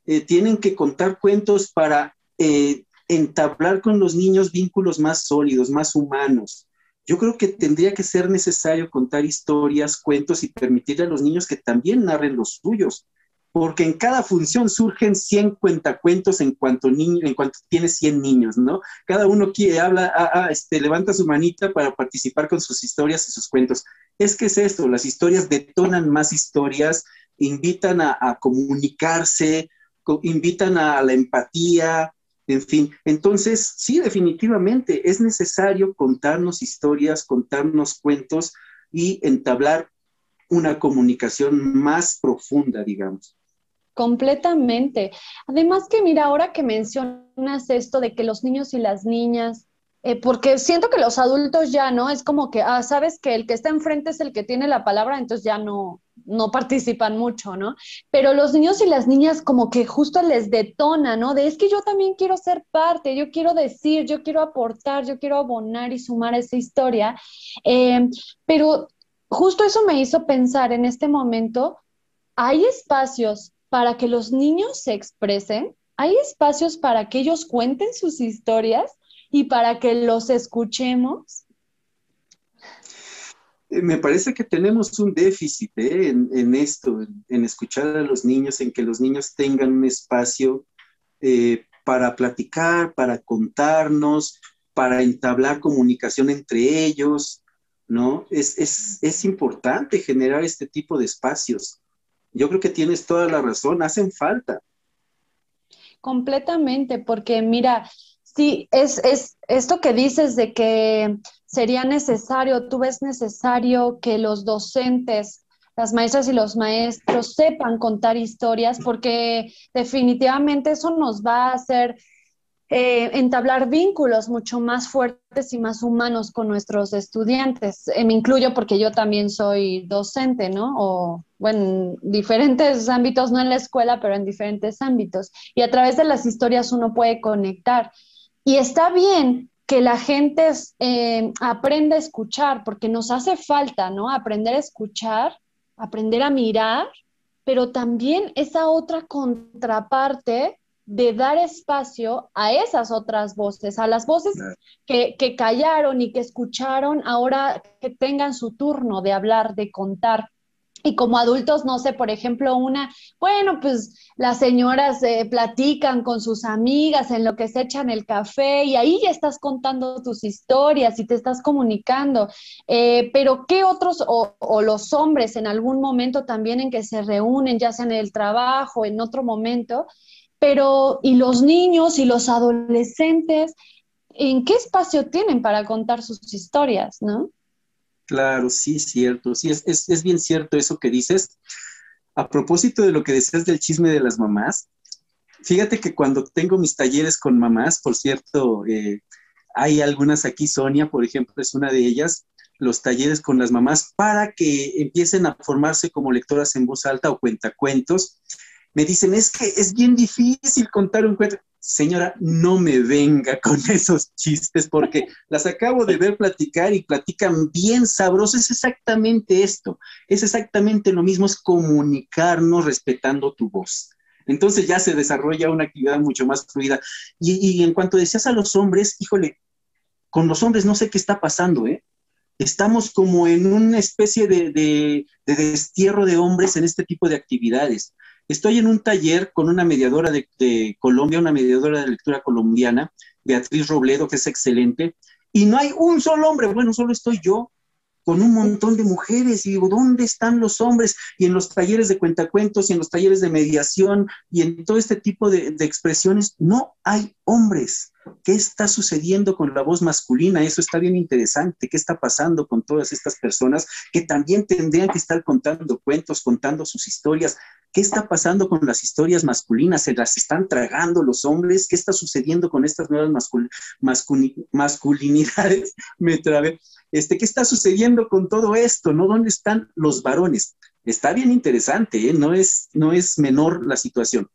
Eh, tienen que contar cuentos para eh, entablar con los niños vínculos más sólidos, más humanos. Yo creo que tendría que ser necesario contar historias, cuentos y permitir a los niños que también narren los suyos, porque en cada función surgen 100 cuentacuentos en cuanto, niño, en tiene 100 niños, ¿no? Cada uno quiere, habla, ah, ah, este, levanta su manita para participar con sus historias y sus cuentos. Es que es esto, las historias detonan más historias, invitan a comunicarse, invitan a la empatía, en fin. Entonces, sí, definitivamente es necesario contarnos historias, contarnos cuentos y entablar una comunicación más profunda, digamos. Completamente. Además que mira, ahora que mencionas esto de que los niños y las niñas eh, porque siento que los adultos ya, ¿no? Es como que, ah, sabes que el que está enfrente es el que tiene la palabra, entonces ya no, no participan mucho, ¿no? Pero los niños y las niñas como que justo les detona, ¿no? De es que yo también quiero ser parte, yo quiero decir, yo quiero aportar, yo quiero abonar y sumar esa historia. Eh, pero justo eso me hizo pensar en este momento, ¿hay espacios para que los niños se expresen? ¿Hay espacios para que ellos cuenten sus historias? y para que los escuchemos? Eh, me parece que tenemos un déficit ¿eh? en, esto, en, escuchar a los niños, en que los niños tengan un espacio eh, para platicar, para contarnos, para entablar comunicación entre ellos, ¿no? Es, es importante generar este tipo de espacios. Yo creo que tienes toda la razón, hacen falta. Completamente, porque mira, Sí, es, es esto que dices de que sería necesario, tú ves necesario que los docentes, las maestras y los maestros sepan contar historias, porque definitivamente eso nos va a hacer eh, entablar vínculos mucho más fuertes y más humanos con nuestros estudiantes. Eh, me incluyo porque yo también soy docente, ¿no? O, bueno, en diferentes ámbitos, no en la escuela, pero en diferentes ámbitos. Y a través de las historias uno puede conectar. Y está bien que la gente eh, aprenda a escuchar, porque nos hace falta, ¿no? Aprender a escuchar, aprender a mirar, pero también esa otra contraparte de dar espacio a esas otras voces, a las voces que, que, callaron y que escucharon, ahora que tengan su turno de hablar, de contar. Y como adultos, no sé, por ejemplo, una, bueno, pues las señoras eh, platican con sus amigas en lo que se echan el café y ahí ya estás contando tus historias y te estás comunicando. Eh, pero ¿qué otros, o, o, los hombres en algún momento también en que se reúnen, ya sea en el trabajo, en otro momento, pero y los niños y los adolescentes, ¿en qué espacio tienen para contar sus historias, no? Claro, sí, cierto, sí, es, es, bien cierto eso que dices. A propósito de lo que decías del chisme de las mamás, fíjate que cuando tengo mis talleres con mamás, por cierto, eh, hay algunas aquí, Sonia, por ejemplo, es una de ellas, los talleres con las mamás para que empiecen a formarse como lectoras en voz alta o cuentacuentos. Me dicen, es que es bien difícil contar un cuento señora, no me venga con esos chistes porque las acabo de ver platicar y platican bien sabroso. Es exactamente esto, es exactamente lo mismo, es comunicarnos respetando tu voz. Entonces ya se desarrolla una actividad mucho más fluida. Y, en cuanto decías a los hombres, híjole, con los hombres no sé qué está pasando, ¿eh? Estamos como en una especie de, de destierro de hombres en este tipo de actividades. Estoy en un taller con una mediadora de, Colombia, una mediadora de lectura colombiana, Beatriz Robledo, que es excelente, y no hay un solo hombre, bueno, solo estoy yo con un montón de mujeres y digo, ¿dónde están los hombres? Y en los talleres de cuentacuentos y en los talleres de mediación y en todo este tipo de, de expresiones, no hay hombres. ¿Qué está sucediendo con la voz masculina? Eso está bien interesante. ¿Qué está pasando con todas estas personas que también tendrían que estar contando cuentos, contando sus historias? ¿Qué está pasando con las historias masculinas? ¿Se las están tragando los hombres? ¿Qué está sucediendo con estas nuevas masculinidades? Me trabé. Este, ¿Qué está sucediendo con todo esto? ¿No? ¿Dónde están los varones? Está bien interesante, ¿eh? no, es, no es menor la situación.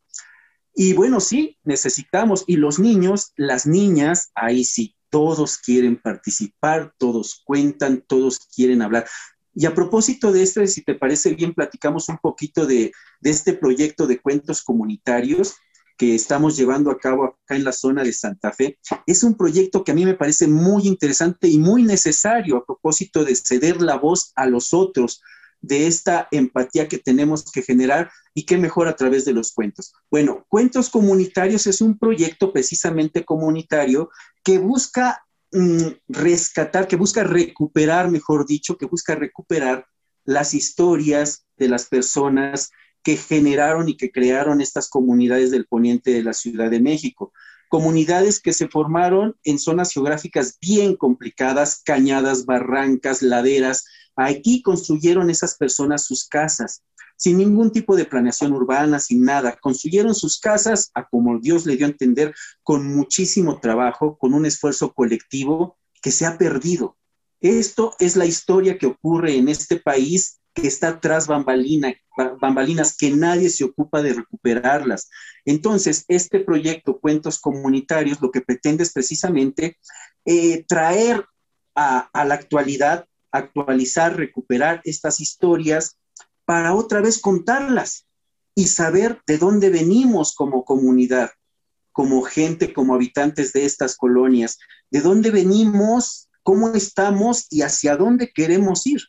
Y bueno, sí, necesitamos, y los niños, las niñas, ahí sí, todos quieren participar, todos cuentan, todos quieren hablar. Y a propósito de esto, si te parece bien, platicamos un poquito de, este proyecto de cuentos comunitarios que estamos llevando a cabo acá en la zona de Santa Fe. Es un proyecto que a mí me parece muy interesante y muy necesario a propósito de ceder la voz a los otros, de esta empatía que tenemos que generar y qué mejor a través de los cuentos. Bueno, Cuentos Comunitarios es un proyecto precisamente comunitario que busca rescatar, que busca recuperar, mejor dicho, que busca recuperar las historias de las personas que generaron y que crearon estas comunidades del poniente de la Ciudad de México. Comunidades que se formaron en zonas geográficas bien complicadas, cañadas, barrancas, laderas. Aquí construyeron esas personas sus casas sin ningún tipo de planeación urbana, sin nada. Construyeron sus casas a como Dios le dio a entender, con muchísimo trabajo, con un esfuerzo colectivo que se ha perdido. Esto es la historia que ocurre en este país que está tras bambalina, bambalinas, que nadie se ocupa de recuperarlas. Entonces, este proyecto Cuentos Comunitarios lo que pretende es precisamente eh, traer a, a la actualidad, actualizar, recuperar estas historias para otra vez contarlas y saber de dónde venimos como comunidad, como gente, como habitantes de estas colonias, de dónde venimos, cómo estamos y hacia dónde queremos ir.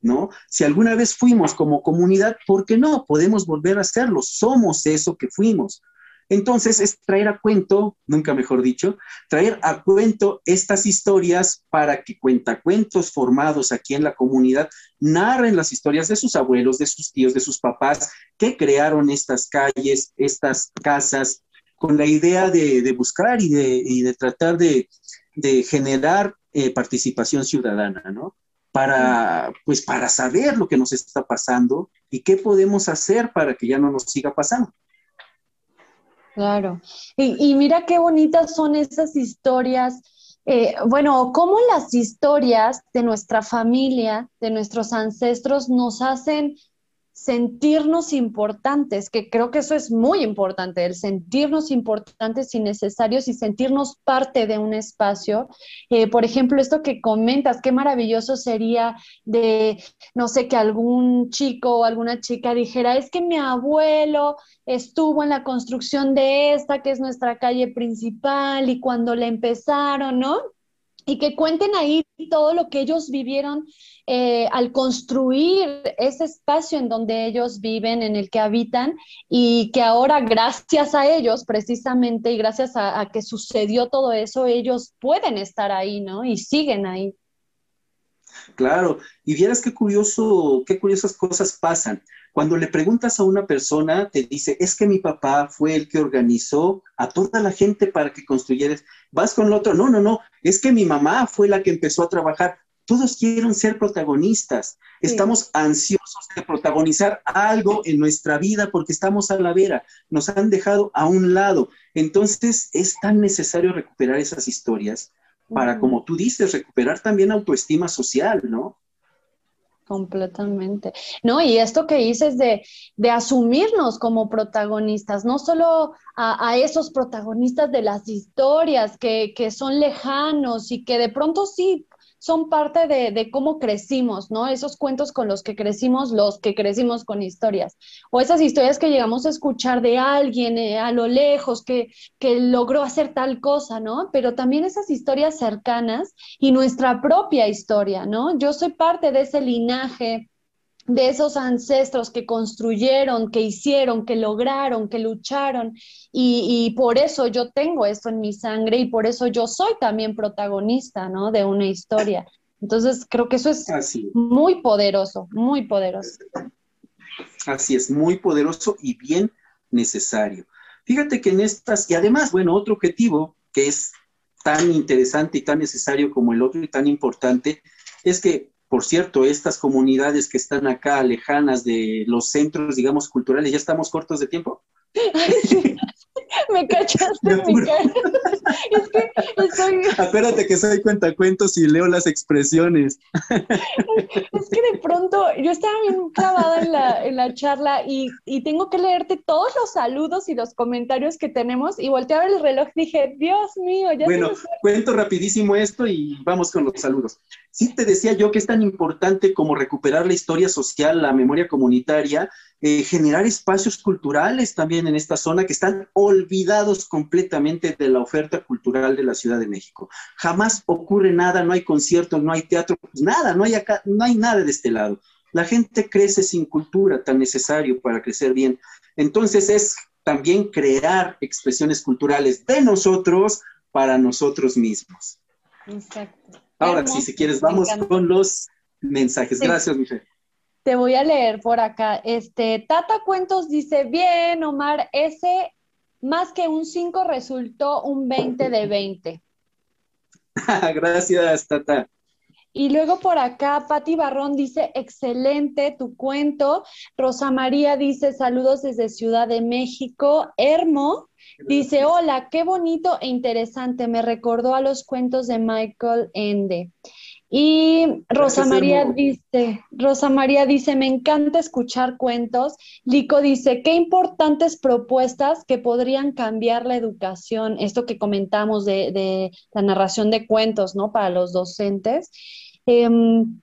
¿No? Si alguna vez fuimos como comunidad, ¿por qué no? Podemos volver a hacerlo. Somos eso que fuimos. Entonces, es traer a cuento, nunca mejor dicho, traer a cuento estas historias para que cuentacuentos formados aquí en la comunidad narren las historias de sus abuelos, de sus tíos, de sus papás, que crearon estas calles, estas casas, con la idea de, buscar y de, tratar de, generar eh, participación ciudadana, ¿no? Para, pues, para saber lo que nos está pasando y qué podemos hacer para que ya no nos siga pasando. Claro. Y, mira qué bonitas son esas historias. Eh, bueno, cómo las historias de nuestra familia, de nuestros ancestros, nos hacen sentirnos importantes, que creo que eso es muy importante, el sentirnos importantes y necesarios y sentirnos parte de un espacio. Eh, por ejemplo, esto que comentas, qué maravilloso sería de, no sé, que algún chico o alguna chica dijera, es que mi abuelo estuvo en la construcción de esta, que es nuestra calle principal, y cuando la empezaron, ¿no? Y que cuenten ahí todo lo que ellos vivieron eh, al construir ese espacio en donde ellos viven, en el que habitan, y que ahora gracias a ellos precisamente y gracias a, que sucedió todo eso, ellos pueden estar ahí, ¿no? Y siguen ahí. Claro, y vieras qué curioso, qué curiosas cosas pasan. Cuando le preguntas a una persona, te dice, es que mi papá fue el que organizó a toda la gente para que construyeras. Vas con el otro, no, no, no, es que mi mamá fue la que empezó a trabajar. Todos quieren ser protagonistas. Estamos ansiosos de protagonizar algo en nuestra vida porque estamos a la vera. Nos han dejado a un lado. Entonces es tan necesario recuperar esas historias para, como tú dices, recuperar también autoestima social, ¿no? Completamente. No, y esto que dices de, de asumirnos como protagonistas, no solo a, esos protagonistas de las historias que, que, son lejanos y que de pronto sí son parte de, cómo crecimos, ¿no? Esos cuentos con los que crecimos, los que crecimos con historias, o esas historias que llegamos a escuchar de alguien eh, a lo lejos que, que logró hacer tal cosa, ¿no? Pero también esas historias cercanas y nuestra propia historia, ¿no? Yo soy parte de ese linaje de esos ancestros que construyeron, que hicieron, que lograron, que lucharon. Y, por eso yo tengo esto en mi sangre y por eso yo soy también protagonista, ¿no? De una historia. Entonces, creo que eso es muy poderoso, muy poderoso. Así es, muy poderoso y bien necesario. Fíjate que en estas, y además, bueno, otro objetivo que es tan interesante y tan necesario como el otro y tan importante, es que por cierto, estas comunidades que están acá lejanas de los centros, digamos, culturales, ¿ya estamos cortos de tiempo? Me cachaste mi cara. Es que estoy... Acuérdate que soy cuentacuentos y leo las expresiones. Es que de pronto yo estaba bien clavada en la, en la charla y, y, tengo que leerte todos los saludos y los comentarios que tenemos y volteé a ver el reloj y dije, Dios mío, ya Bueno, cuento rapidísimo esto y vamos con los saludos. Sí te decía yo que es tan importante como recuperar la historia social, la memoria comunitaria, eh, generar espacios culturales también en esta zona que están olvidados completamente de la oferta cultural de la Ciudad de México. Jamás ocurre nada, no hay conciertos, no hay teatro, pues nada, no hay acá, no hay nada de este lado. La gente crece sin cultura, tan necesario para crecer bien. Entonces es también crear expresiones culturales de nosotros para nosotros mismos. Exacto. Ahora sí, si quieres, vamos con los mensajes. Gracias, Michelle. Te voy a leer por acá. Este, Tata Cuentos dice, bien, Omar, ese más que un 5 resultó un 20 de 20. Gracias, Tata. Y luego por acá, Patti Barrón dice, excelente tu cuento. Rosa María dice, saludos desde Ciudad de México. Hermo dice, hola, qué bonito e interesante. Me recordó a los cuentos de Michael Ende. Y Rosa María dice, Rosa María dice, me encanta escuchar cuentos. Lico dice, qué importantes propuestas que podrían cambiar la educación, esto que comentamos de, la narración de cuentos, ¿no? Para los docentes. Em,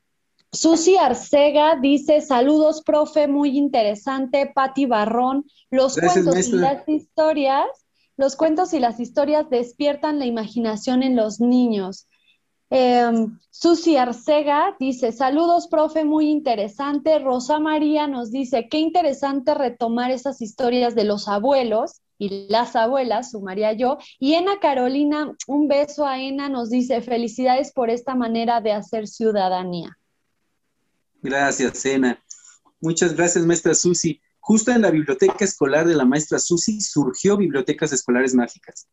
Susi Arcega dice, saludos, profe, muy interesante. Patti Barrón, los cuentos y las historias, los cuentos y las historias despiertan la imaginación en los niños. Em, Susi Arcega dice, saludos, profe, muy interesante. Rosa María nos dice, qué interesante retomar esas historias de los abuelos y las abuelas, sumaría yo. Y Ena Carolina, un beso a Ena, nos dice, felicidades por esta manera de hacer ciudadanía. Gracias, Ena. Muchas gracias, maestra Susi. Justo en la biblioteca escolar de la maestra Susi surgió Bibliotecas Escolares Mágicas.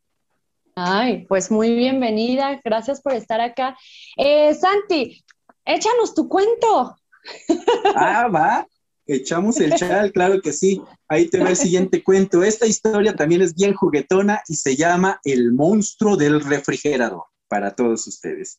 Ay, pues muy bienvenida, gracias por estar acá. Eh, Santi, échanos tu cuento. Ah, va, echamos el chal, claro que sí. Ahí te va el siguiente cuento. Esta historia también es bien juguetona y se llama El monstruo del refrigerador para todos ustedes.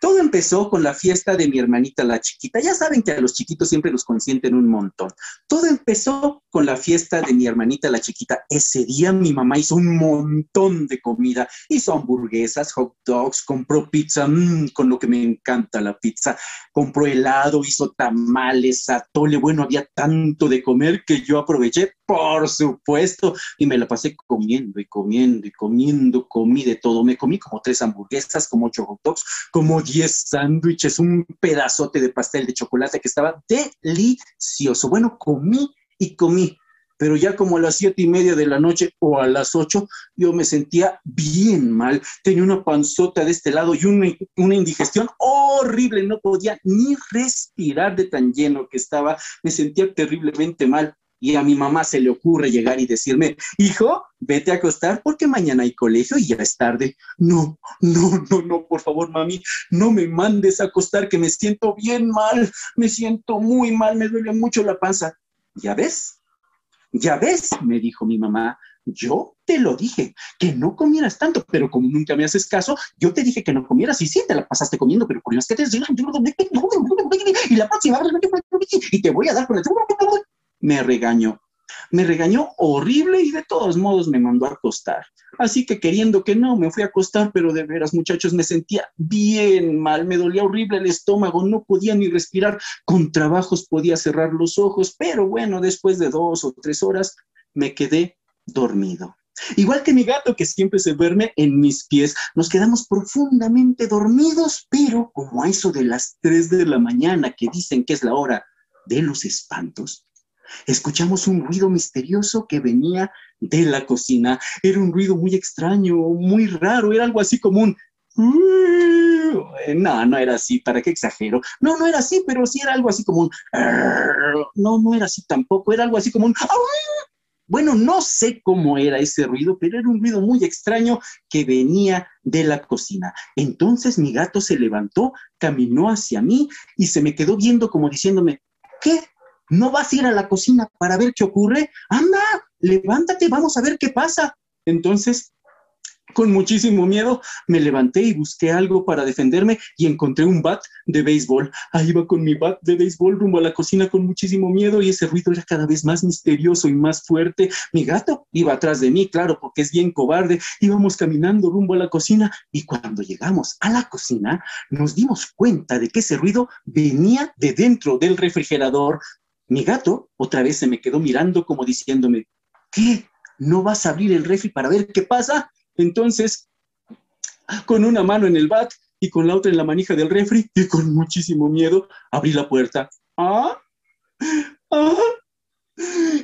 Todo empezó con la fiesta de mi hermanita la chiquita. Ya saben que a los chiquitos siempre los consienten un montón. Todo empezó con la fiesta de mi hermanita la chiquita. Ese día mi mamá hizo un montón de comida. Hizo hamburguesas, hot dogs, compró pizza, mmm, con lo que me encanta la pizza. Compró helado, hizo tamales, atole. Bueno, había tanto de comer que yo aproveché, por supuesto, y me la pasé comiendo y comiendo y comiendo. Comí de todo. Me comí como tres hamburguesas, como ocho hot dogs, como 10 sándwiches, un pedazote de pastel de chocolate que estaba delicioso. Bueno, comí y comí, pero ya como a las siete y media de la noche o a las ocho, yo me sentía bien mal. Tenía una panzota de este lado y una, una indigestión horrible. No podía ni respirar de tan lleno que estaba. Me sentía terriblemente mal y a mi mamá se le ocurre llegar y decirme, hijo, vete a acostar porque mañana hay colegio y ya es tarde. No, no, no, no, por favor, mami, no me mandes a acostar que me siento bien mal, me siento muy mal, me duele mucho la panza. ¿Ya ves? ¿Ya ves? me dijo mi mamá. Yo te lo dije, que no comieras tanto, pero como nunca me haces caso, yo te dije que no comieras y sí, te la pasaste comiendo, pero por es que te y la próxima y te voy a dar con el me regañó. Me regañó horrible y de todos modos me mandó a acostar. Así que queriendo que no, me fui a acostar, pero de veras, muchachos, me sentía bien mal, me dolía horrible el estómago, no podía ni respirar, con trabajos podía cerrar los ojos, pero bueno, después de dos o tres horas me quedé dormido. Igual que mi gato que siempre se duerme en mis pies, nos quedamos profundamente dormidos, pero como a eso de las tres de la mañana que dicen que es la hora de los espantos, Escuchamos un ruido misterioso que venía de la cocina. Era un ruido muy extraño, muy raro, era algo así como un... No, no era así, ¿para qué exagero? No, no era así, pero sí era algo así como un... No, no era así tampoco, era algo así como un... Bueno, no sé cómo era ese ruido, pero era un ruido muy extraño que venía de la cocina. Entonces mi gato se levantó, caminó hacia mí y se me quedó viendo como diciéndome, ¿qué? ¿No vas a ir a la cocina para ver qué ocurre? Anda, levántate, vamos a ver qué pasa. Entonces con muchísimo miedo, me levanté y busqué algo para defenderme y encontré un bat de béisbol. Ahí iba con mi bat de béisbol rumbo a la cocina con muchísimo miedo y ese ruido era cada vez más misterioso y más fuerte. Mi gato iba atrás de mí, claro, porque es bien cobarde. Íbamos caminando rumbo a la cocina y cuando llegamos a la cocina nos dimos cuenta de que ese ruido venía de dentro del refrigerador. Mi gato otra vez se me quedó mirando como diciéndome, ¿qué? ¿No vas a abrir el refri para ver qué pasa? Entonces, con una mano en el bat y con la otra en la manija del refri y con muchísimo miedo, abrí la puerta. ¿Ah? ¿Ah?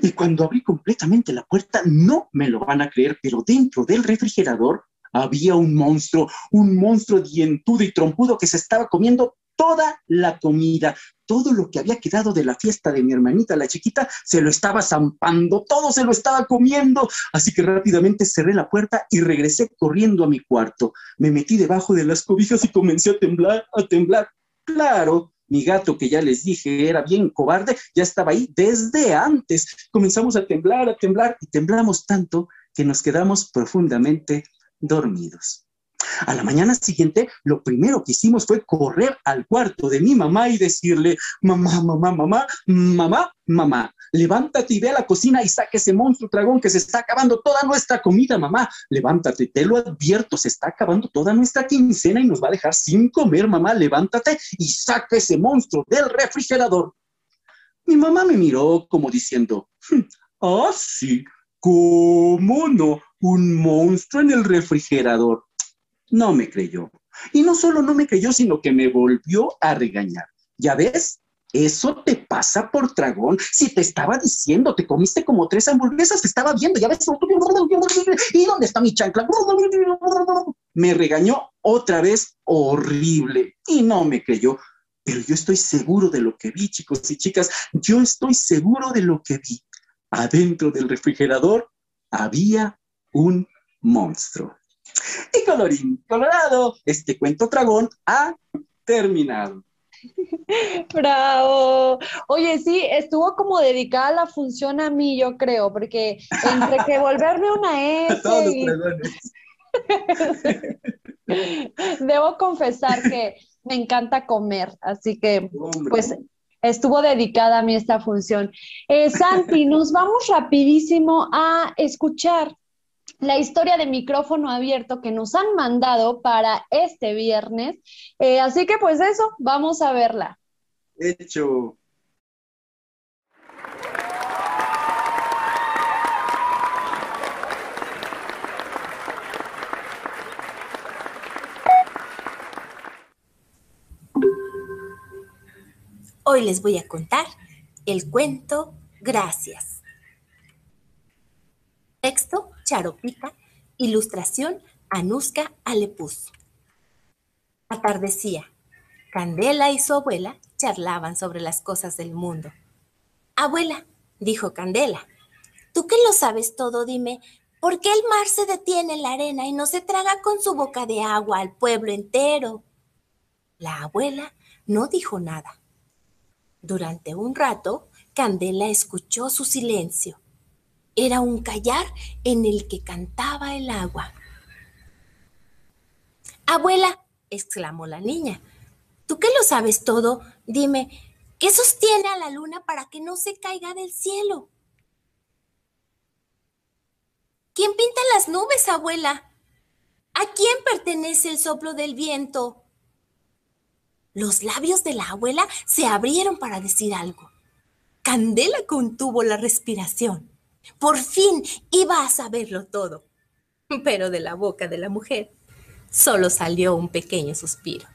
Y cuando abrí completamente la puerta, no me lo van a creer, pero dentro del refrigerador había un monstruo, un monstruo dientudo y trompudo que se estaba comiendo toda la comida, todo lo que había quedado de la fiesta de mi hermanita, la chiquita, se lo estaba zampando, todo se lo estaba comiendo. Así que rápidamente cerré la puerta y regresé corriendo a mi cuarto. Me metí debajo de las cobijas y comencé a temblar, a temblar. Claro, mi gato, que ya les dije era bien cobarde, ya estaba ahí desde antes. Comenzamos a temblar, a temblar y temblamos tanto que nos quedamos profundamente dormidos. A la mañana siguiente, lo primero que hicimos fue correr al cuarto de mi mamá y decirle, mamá, mamá, mamá, mamá, mamá, levántate y ve a la cocina y saque ese monstruo dragón que se está acabando toda nuestra comida, mamá. Levántate, te lo advierto, se está acabando toda nuestra quincena y nos va a dejar sin comer, mamá. Levántate y saca ese monstruo del refrigerador. Mi mamá me miró como diciendo, hm, ah, sí, ¿cómo no? Un monstruo en el refrigerador no me creyó. Y no solo no me creyó, sino que me volvió a regañar. ¿Ya ves? Eso te pasa por tragón. Si te estaba diciendo, te comiste como tres hamburguesas, te estaba viendo, ya ves. ¿Y dónde está mi chancla? Me regañó otra vez horrible y no me creyó. Pero yo estoy seguro de lo que vi, chicos y chicas. Yo estoy seguro de lo que vi. Adentro del refrigerador había un monstruo. Y colorín colorado, este cuento dragón ha terminado. Bravo. Oye, sí, estuvo como dedicada la función a mí, yo creo, porque entre que volverme una S Debo confesar que me encanta comer, así que pues estuvo dedicada a mí esta función. Eh, Santi, nos vamos rapidísimo a escuchar la historia de micrófono abierto que nos han mandado para este viernes. Eh, así que pues eso, vamos a verla. Hecho. Hoy les voy a contar el cuento Gracias. Texto Charopita, ilustración Anuska Alepuz. Atardecía. Candela y su abuela charlaban sobre las cosas del mundo. Abuela, dijo Candela, tú que lo sabes todo, dime, ¿por qué el mar se detiene en la arena y no se traga con su boca de agua al pueblo entero? La abuela no dijo nada. Durante un rato, Candela escuchó su silencio era un callar en el que cantaba el agua. Abuela, exclamó la niña, tú que lo sabes todo, dime, ¿qué sostiene a la luna para que no se caiga del cielo? ¿Quién pinta las nubes, abuela? ¿A quién pertenece el soplo del viento? Los labios de la abuela se abrieron para decir algo. Candela contuvo la respiración. Por fin iba a saberlo todo. Pero de la boca de la mujer solo salió un pequeño suspiro.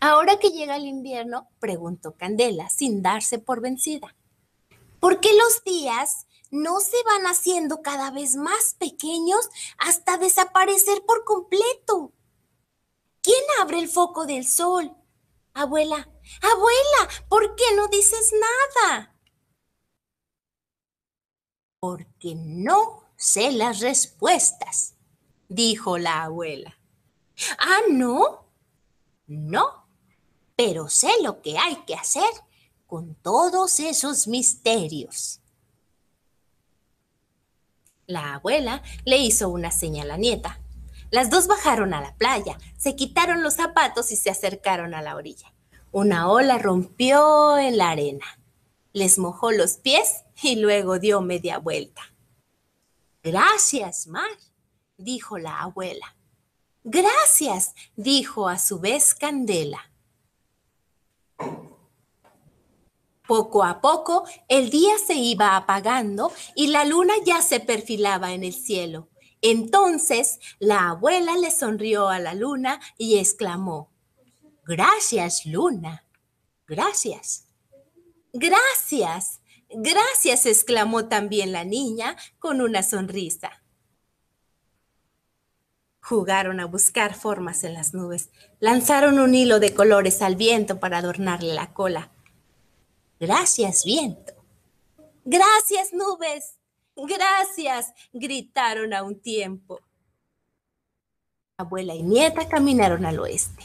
Ahora que llega el invierno, preguntó Candela sin darse por vencida. ¿Por qué los días no se van haciendo cada vez más pequeños hasta desaparecer por completo? ¿Quién abre el foco del sol? Abuela, abuela, ¿por qué no dices nada? Porque no sé las respuestas, dijo la abuela. Ah, no. No, pero sé lo que hay que hacer con todos esos misterios. La abuela le hizo una señal a la nieta. Las dos bajaron a la playa, se quitaron los zapatos y se acercaron a la orilla. Una ola rompió en la arena, les mojó los pies y luego dio media vuelta. Gracias, Mar, dijo la abuela. Gracias, dijo a su vez Candela. Poco a poco el día se iba apagando y la luna ya se perfilaba en el cielo. Entonces la abuela le sonrió a la luna y exclamó, Gracias, luna. Gracias. Gracias. Gracias, exclamó también la niña con una sonrisa. Jugaron a buscar formas en las nubes. Lanzaron un hilo de colores al viento para adornarle la cola. Gracias, viento. Gracias, nubes. Gracias, gritaron a un tiempo. Abuela y nieta caminaron al oeste.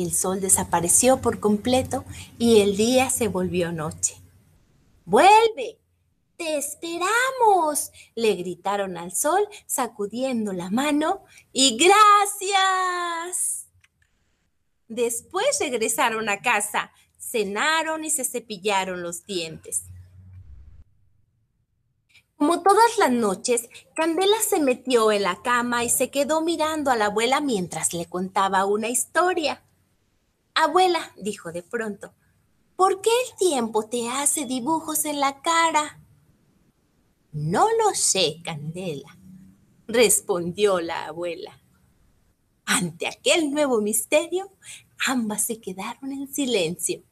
El sol desapareció por completo y el día se volvió noche. ¡Vuelve! ¡Te esperamos! le gritaron al sol, sacudiendo la mano, y gracias. Después regresaron a casa, cenaron y se cepillaron los dientes. Como todas las noches, Candela se metió en la cama y se quedó mirando a la abuela mientras le contaba una historia. Abuela, dijo de pronto, ¿por qué el tiempo te hace dibujos en la cara? No lo sé, Candela, respondió la abuela. Ante aquel nuevo misterio, ambas se quedaron en silencio.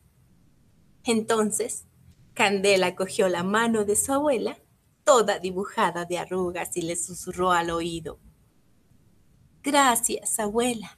Entonces, Candela cogió la mano de su abuela, toda dibujada de arrugas, y le susurró al oído. Gracias, abuela.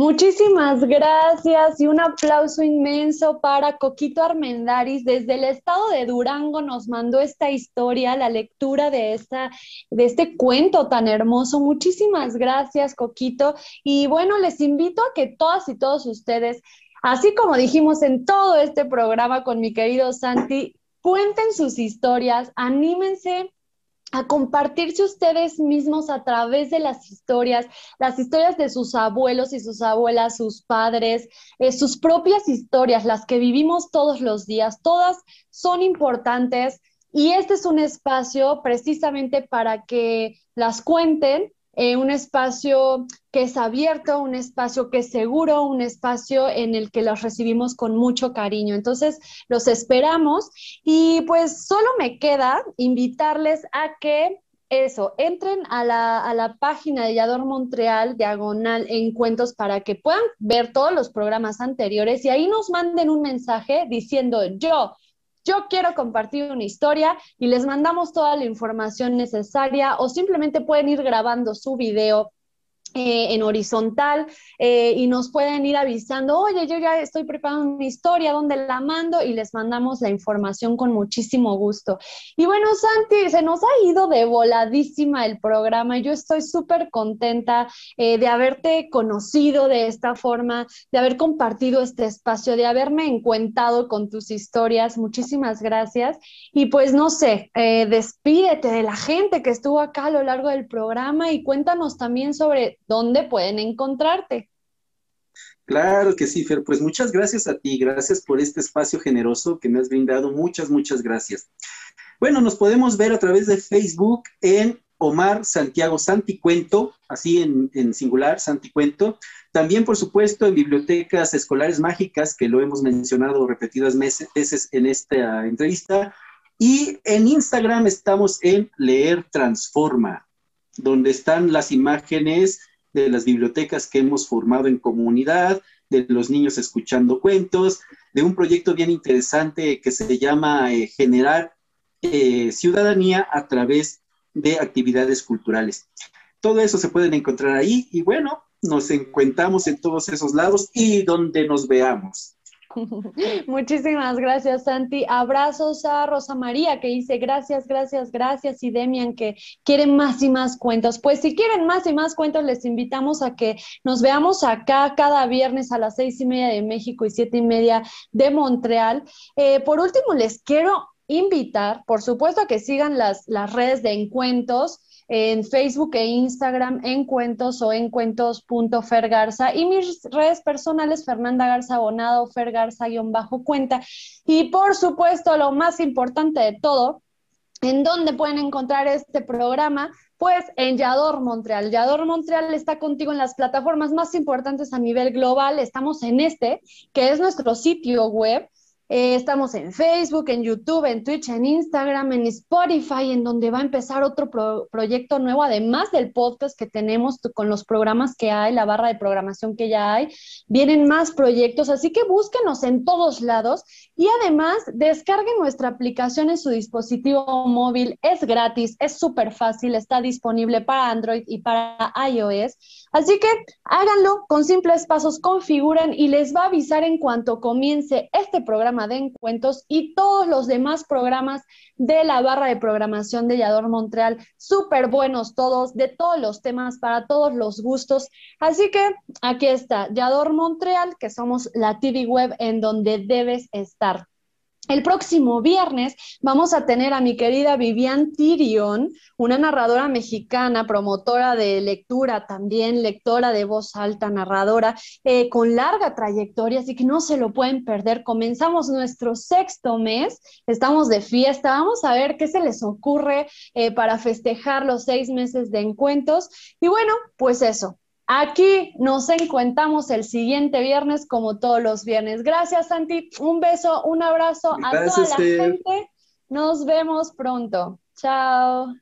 Muchísimas gracias y un aplauso inmenso para Coquito Armendaris. Desde el estado de Durango nos mandó esta historia, la lectura de, esta, de este cuento tan hermoso. Muchísimas gracias, Coquito. Y bueno, les invito a que todas y todos ustedes, así como dijimos en todo este programa con mi querido Santi, cuenten sus historias, anímense a compartirse ustedes mismos a través de las historias, las historias de sus abuelos y sus abuelas, sus padres, eh, sus propias historias, las que vivimos todos los días, todas son importantes y este es un espacio precisamente para que las cuenten eh, un espacio que es abierto, un espacio que es seguro, un espacio en el que los recibimos con mucho cariño. Entonces, los esperamos y pues solo me queda invitarles a que eso, entren a la, a la página de Yador Montreal, diagonal en cuentos, para que puedan ver todos los programas anteriores y ahí nos manden un mensaje diciendo yo yo quiero compartir una historia y les mandamos toda la información necesaria o simplemente pueden ir grabando su video eh, en horizontal eh, y nos pueden ir avisando, oye, yo ya estoy preparando mi historia, ¿dónde la mando? Y les mandamos la información con muchísimo gusto. Y bueno, Santi, se nos ha ido de voladísima el programa. Yo estoy súper contenta eh, de haberte conocido de esta forma, de haber compartido este espacio, de haberme encuentado con tus historias. Muchísimas gracias. Y pues no sé, despídete de la gente que estuvo acá a lo largo del programa y cuéntanos también sobre dónde pueden encontrarte. Claro que sí, Fer. Pues muchas gracias a ti, gracias por este espacio generoso que me has brindado. Muchas, muchas gracias. Bueno, nos podemos ver a través de Facebook en Omar Santiago Santicuento, así en, en singular, Santicuento. También, por supuesto, en bibliotecas escolares mágicas, que lo hemos mencionado repetidas veces en esta entrevista. Y en Instagram estamos en Leer Transforma, donde están las imágenes de las bibliotecas que hemos formado en comunidad, de los niños escuchando cuentos, de un proyecto bien interesante que se llama eh, Generar eh, Ciudadanía a través de actividades culturales. Todo eso se pueden encontrar ahí y bueno, nos encontramos en todos esos lados y donde nos veamos. Muchísimas gracias, Santi. Abrazos a Rosa María que dice gracias, gracias, gracias y Demian que quieren más y más cuentos. Pues si quieren más y más cuentos, les invitamos a que nos veamos acá cada viernes a las seis y media de México y siete y media de Montreal. Eh, por último, les quiero invitar, por supuesto, a que sigan las, las redes de encuentros en Facebook e Instagram en cuentos o en cuentos.fergarza y mis redes personales Fernanda Garza Abonado, Fergarza-cuenta y por supuesto lo más importante de todo, ¿en dónde pueden encontrar este programa? Pues en Yador Montreal. Yador Montreal está contigo en las plataformas más importantes a nivel global. Estamos en este, que es nuestro sitio web eh, estamos en Facebook, en YouTube, en Twitch, en Instagram, en Spotify, en donde va a empezar otro proyecto nuevo, además del podcast que tenemos con los programas que hay, la barra de programación que ya hay. Vienen más proyectos, así que búsquenos en todos lados y además descarguen nuestra aplicación en su dispositivo móvil. Es gratis, es súper fácil, está disponible para Android y para iOS. Así que háganlo con simples pasos, configuran y les va a avisar en cuanto comience este programa de encuentros y todos los demás programas de la barra de programación de Yador Montreal. Súper buenos todos, de todos los temas, para todos los gustos. Así que aquí está, Yador Montreal, que somos la TV web en donde debes estar. El próximo viernes vamos a tener a mi querida Vivian Tirion, una narradora mexicana, promotora de lectura, también lectora de voz alta, narradora, eh, con larga trayectoria, así que no se lo pueden perder. Comenzamos nuestro sexto mes, estamos de fiesta, vamos a ver qué se les ocurre eh, para festejar los seis meses de encuentros. Y bueno, pues eso, Aquí nos encontramos el siguiente viernes, como todos los viernes. Gracias, Santi. Un beso, un abrazo a toda la gente. Nos vemos pronto. Chao.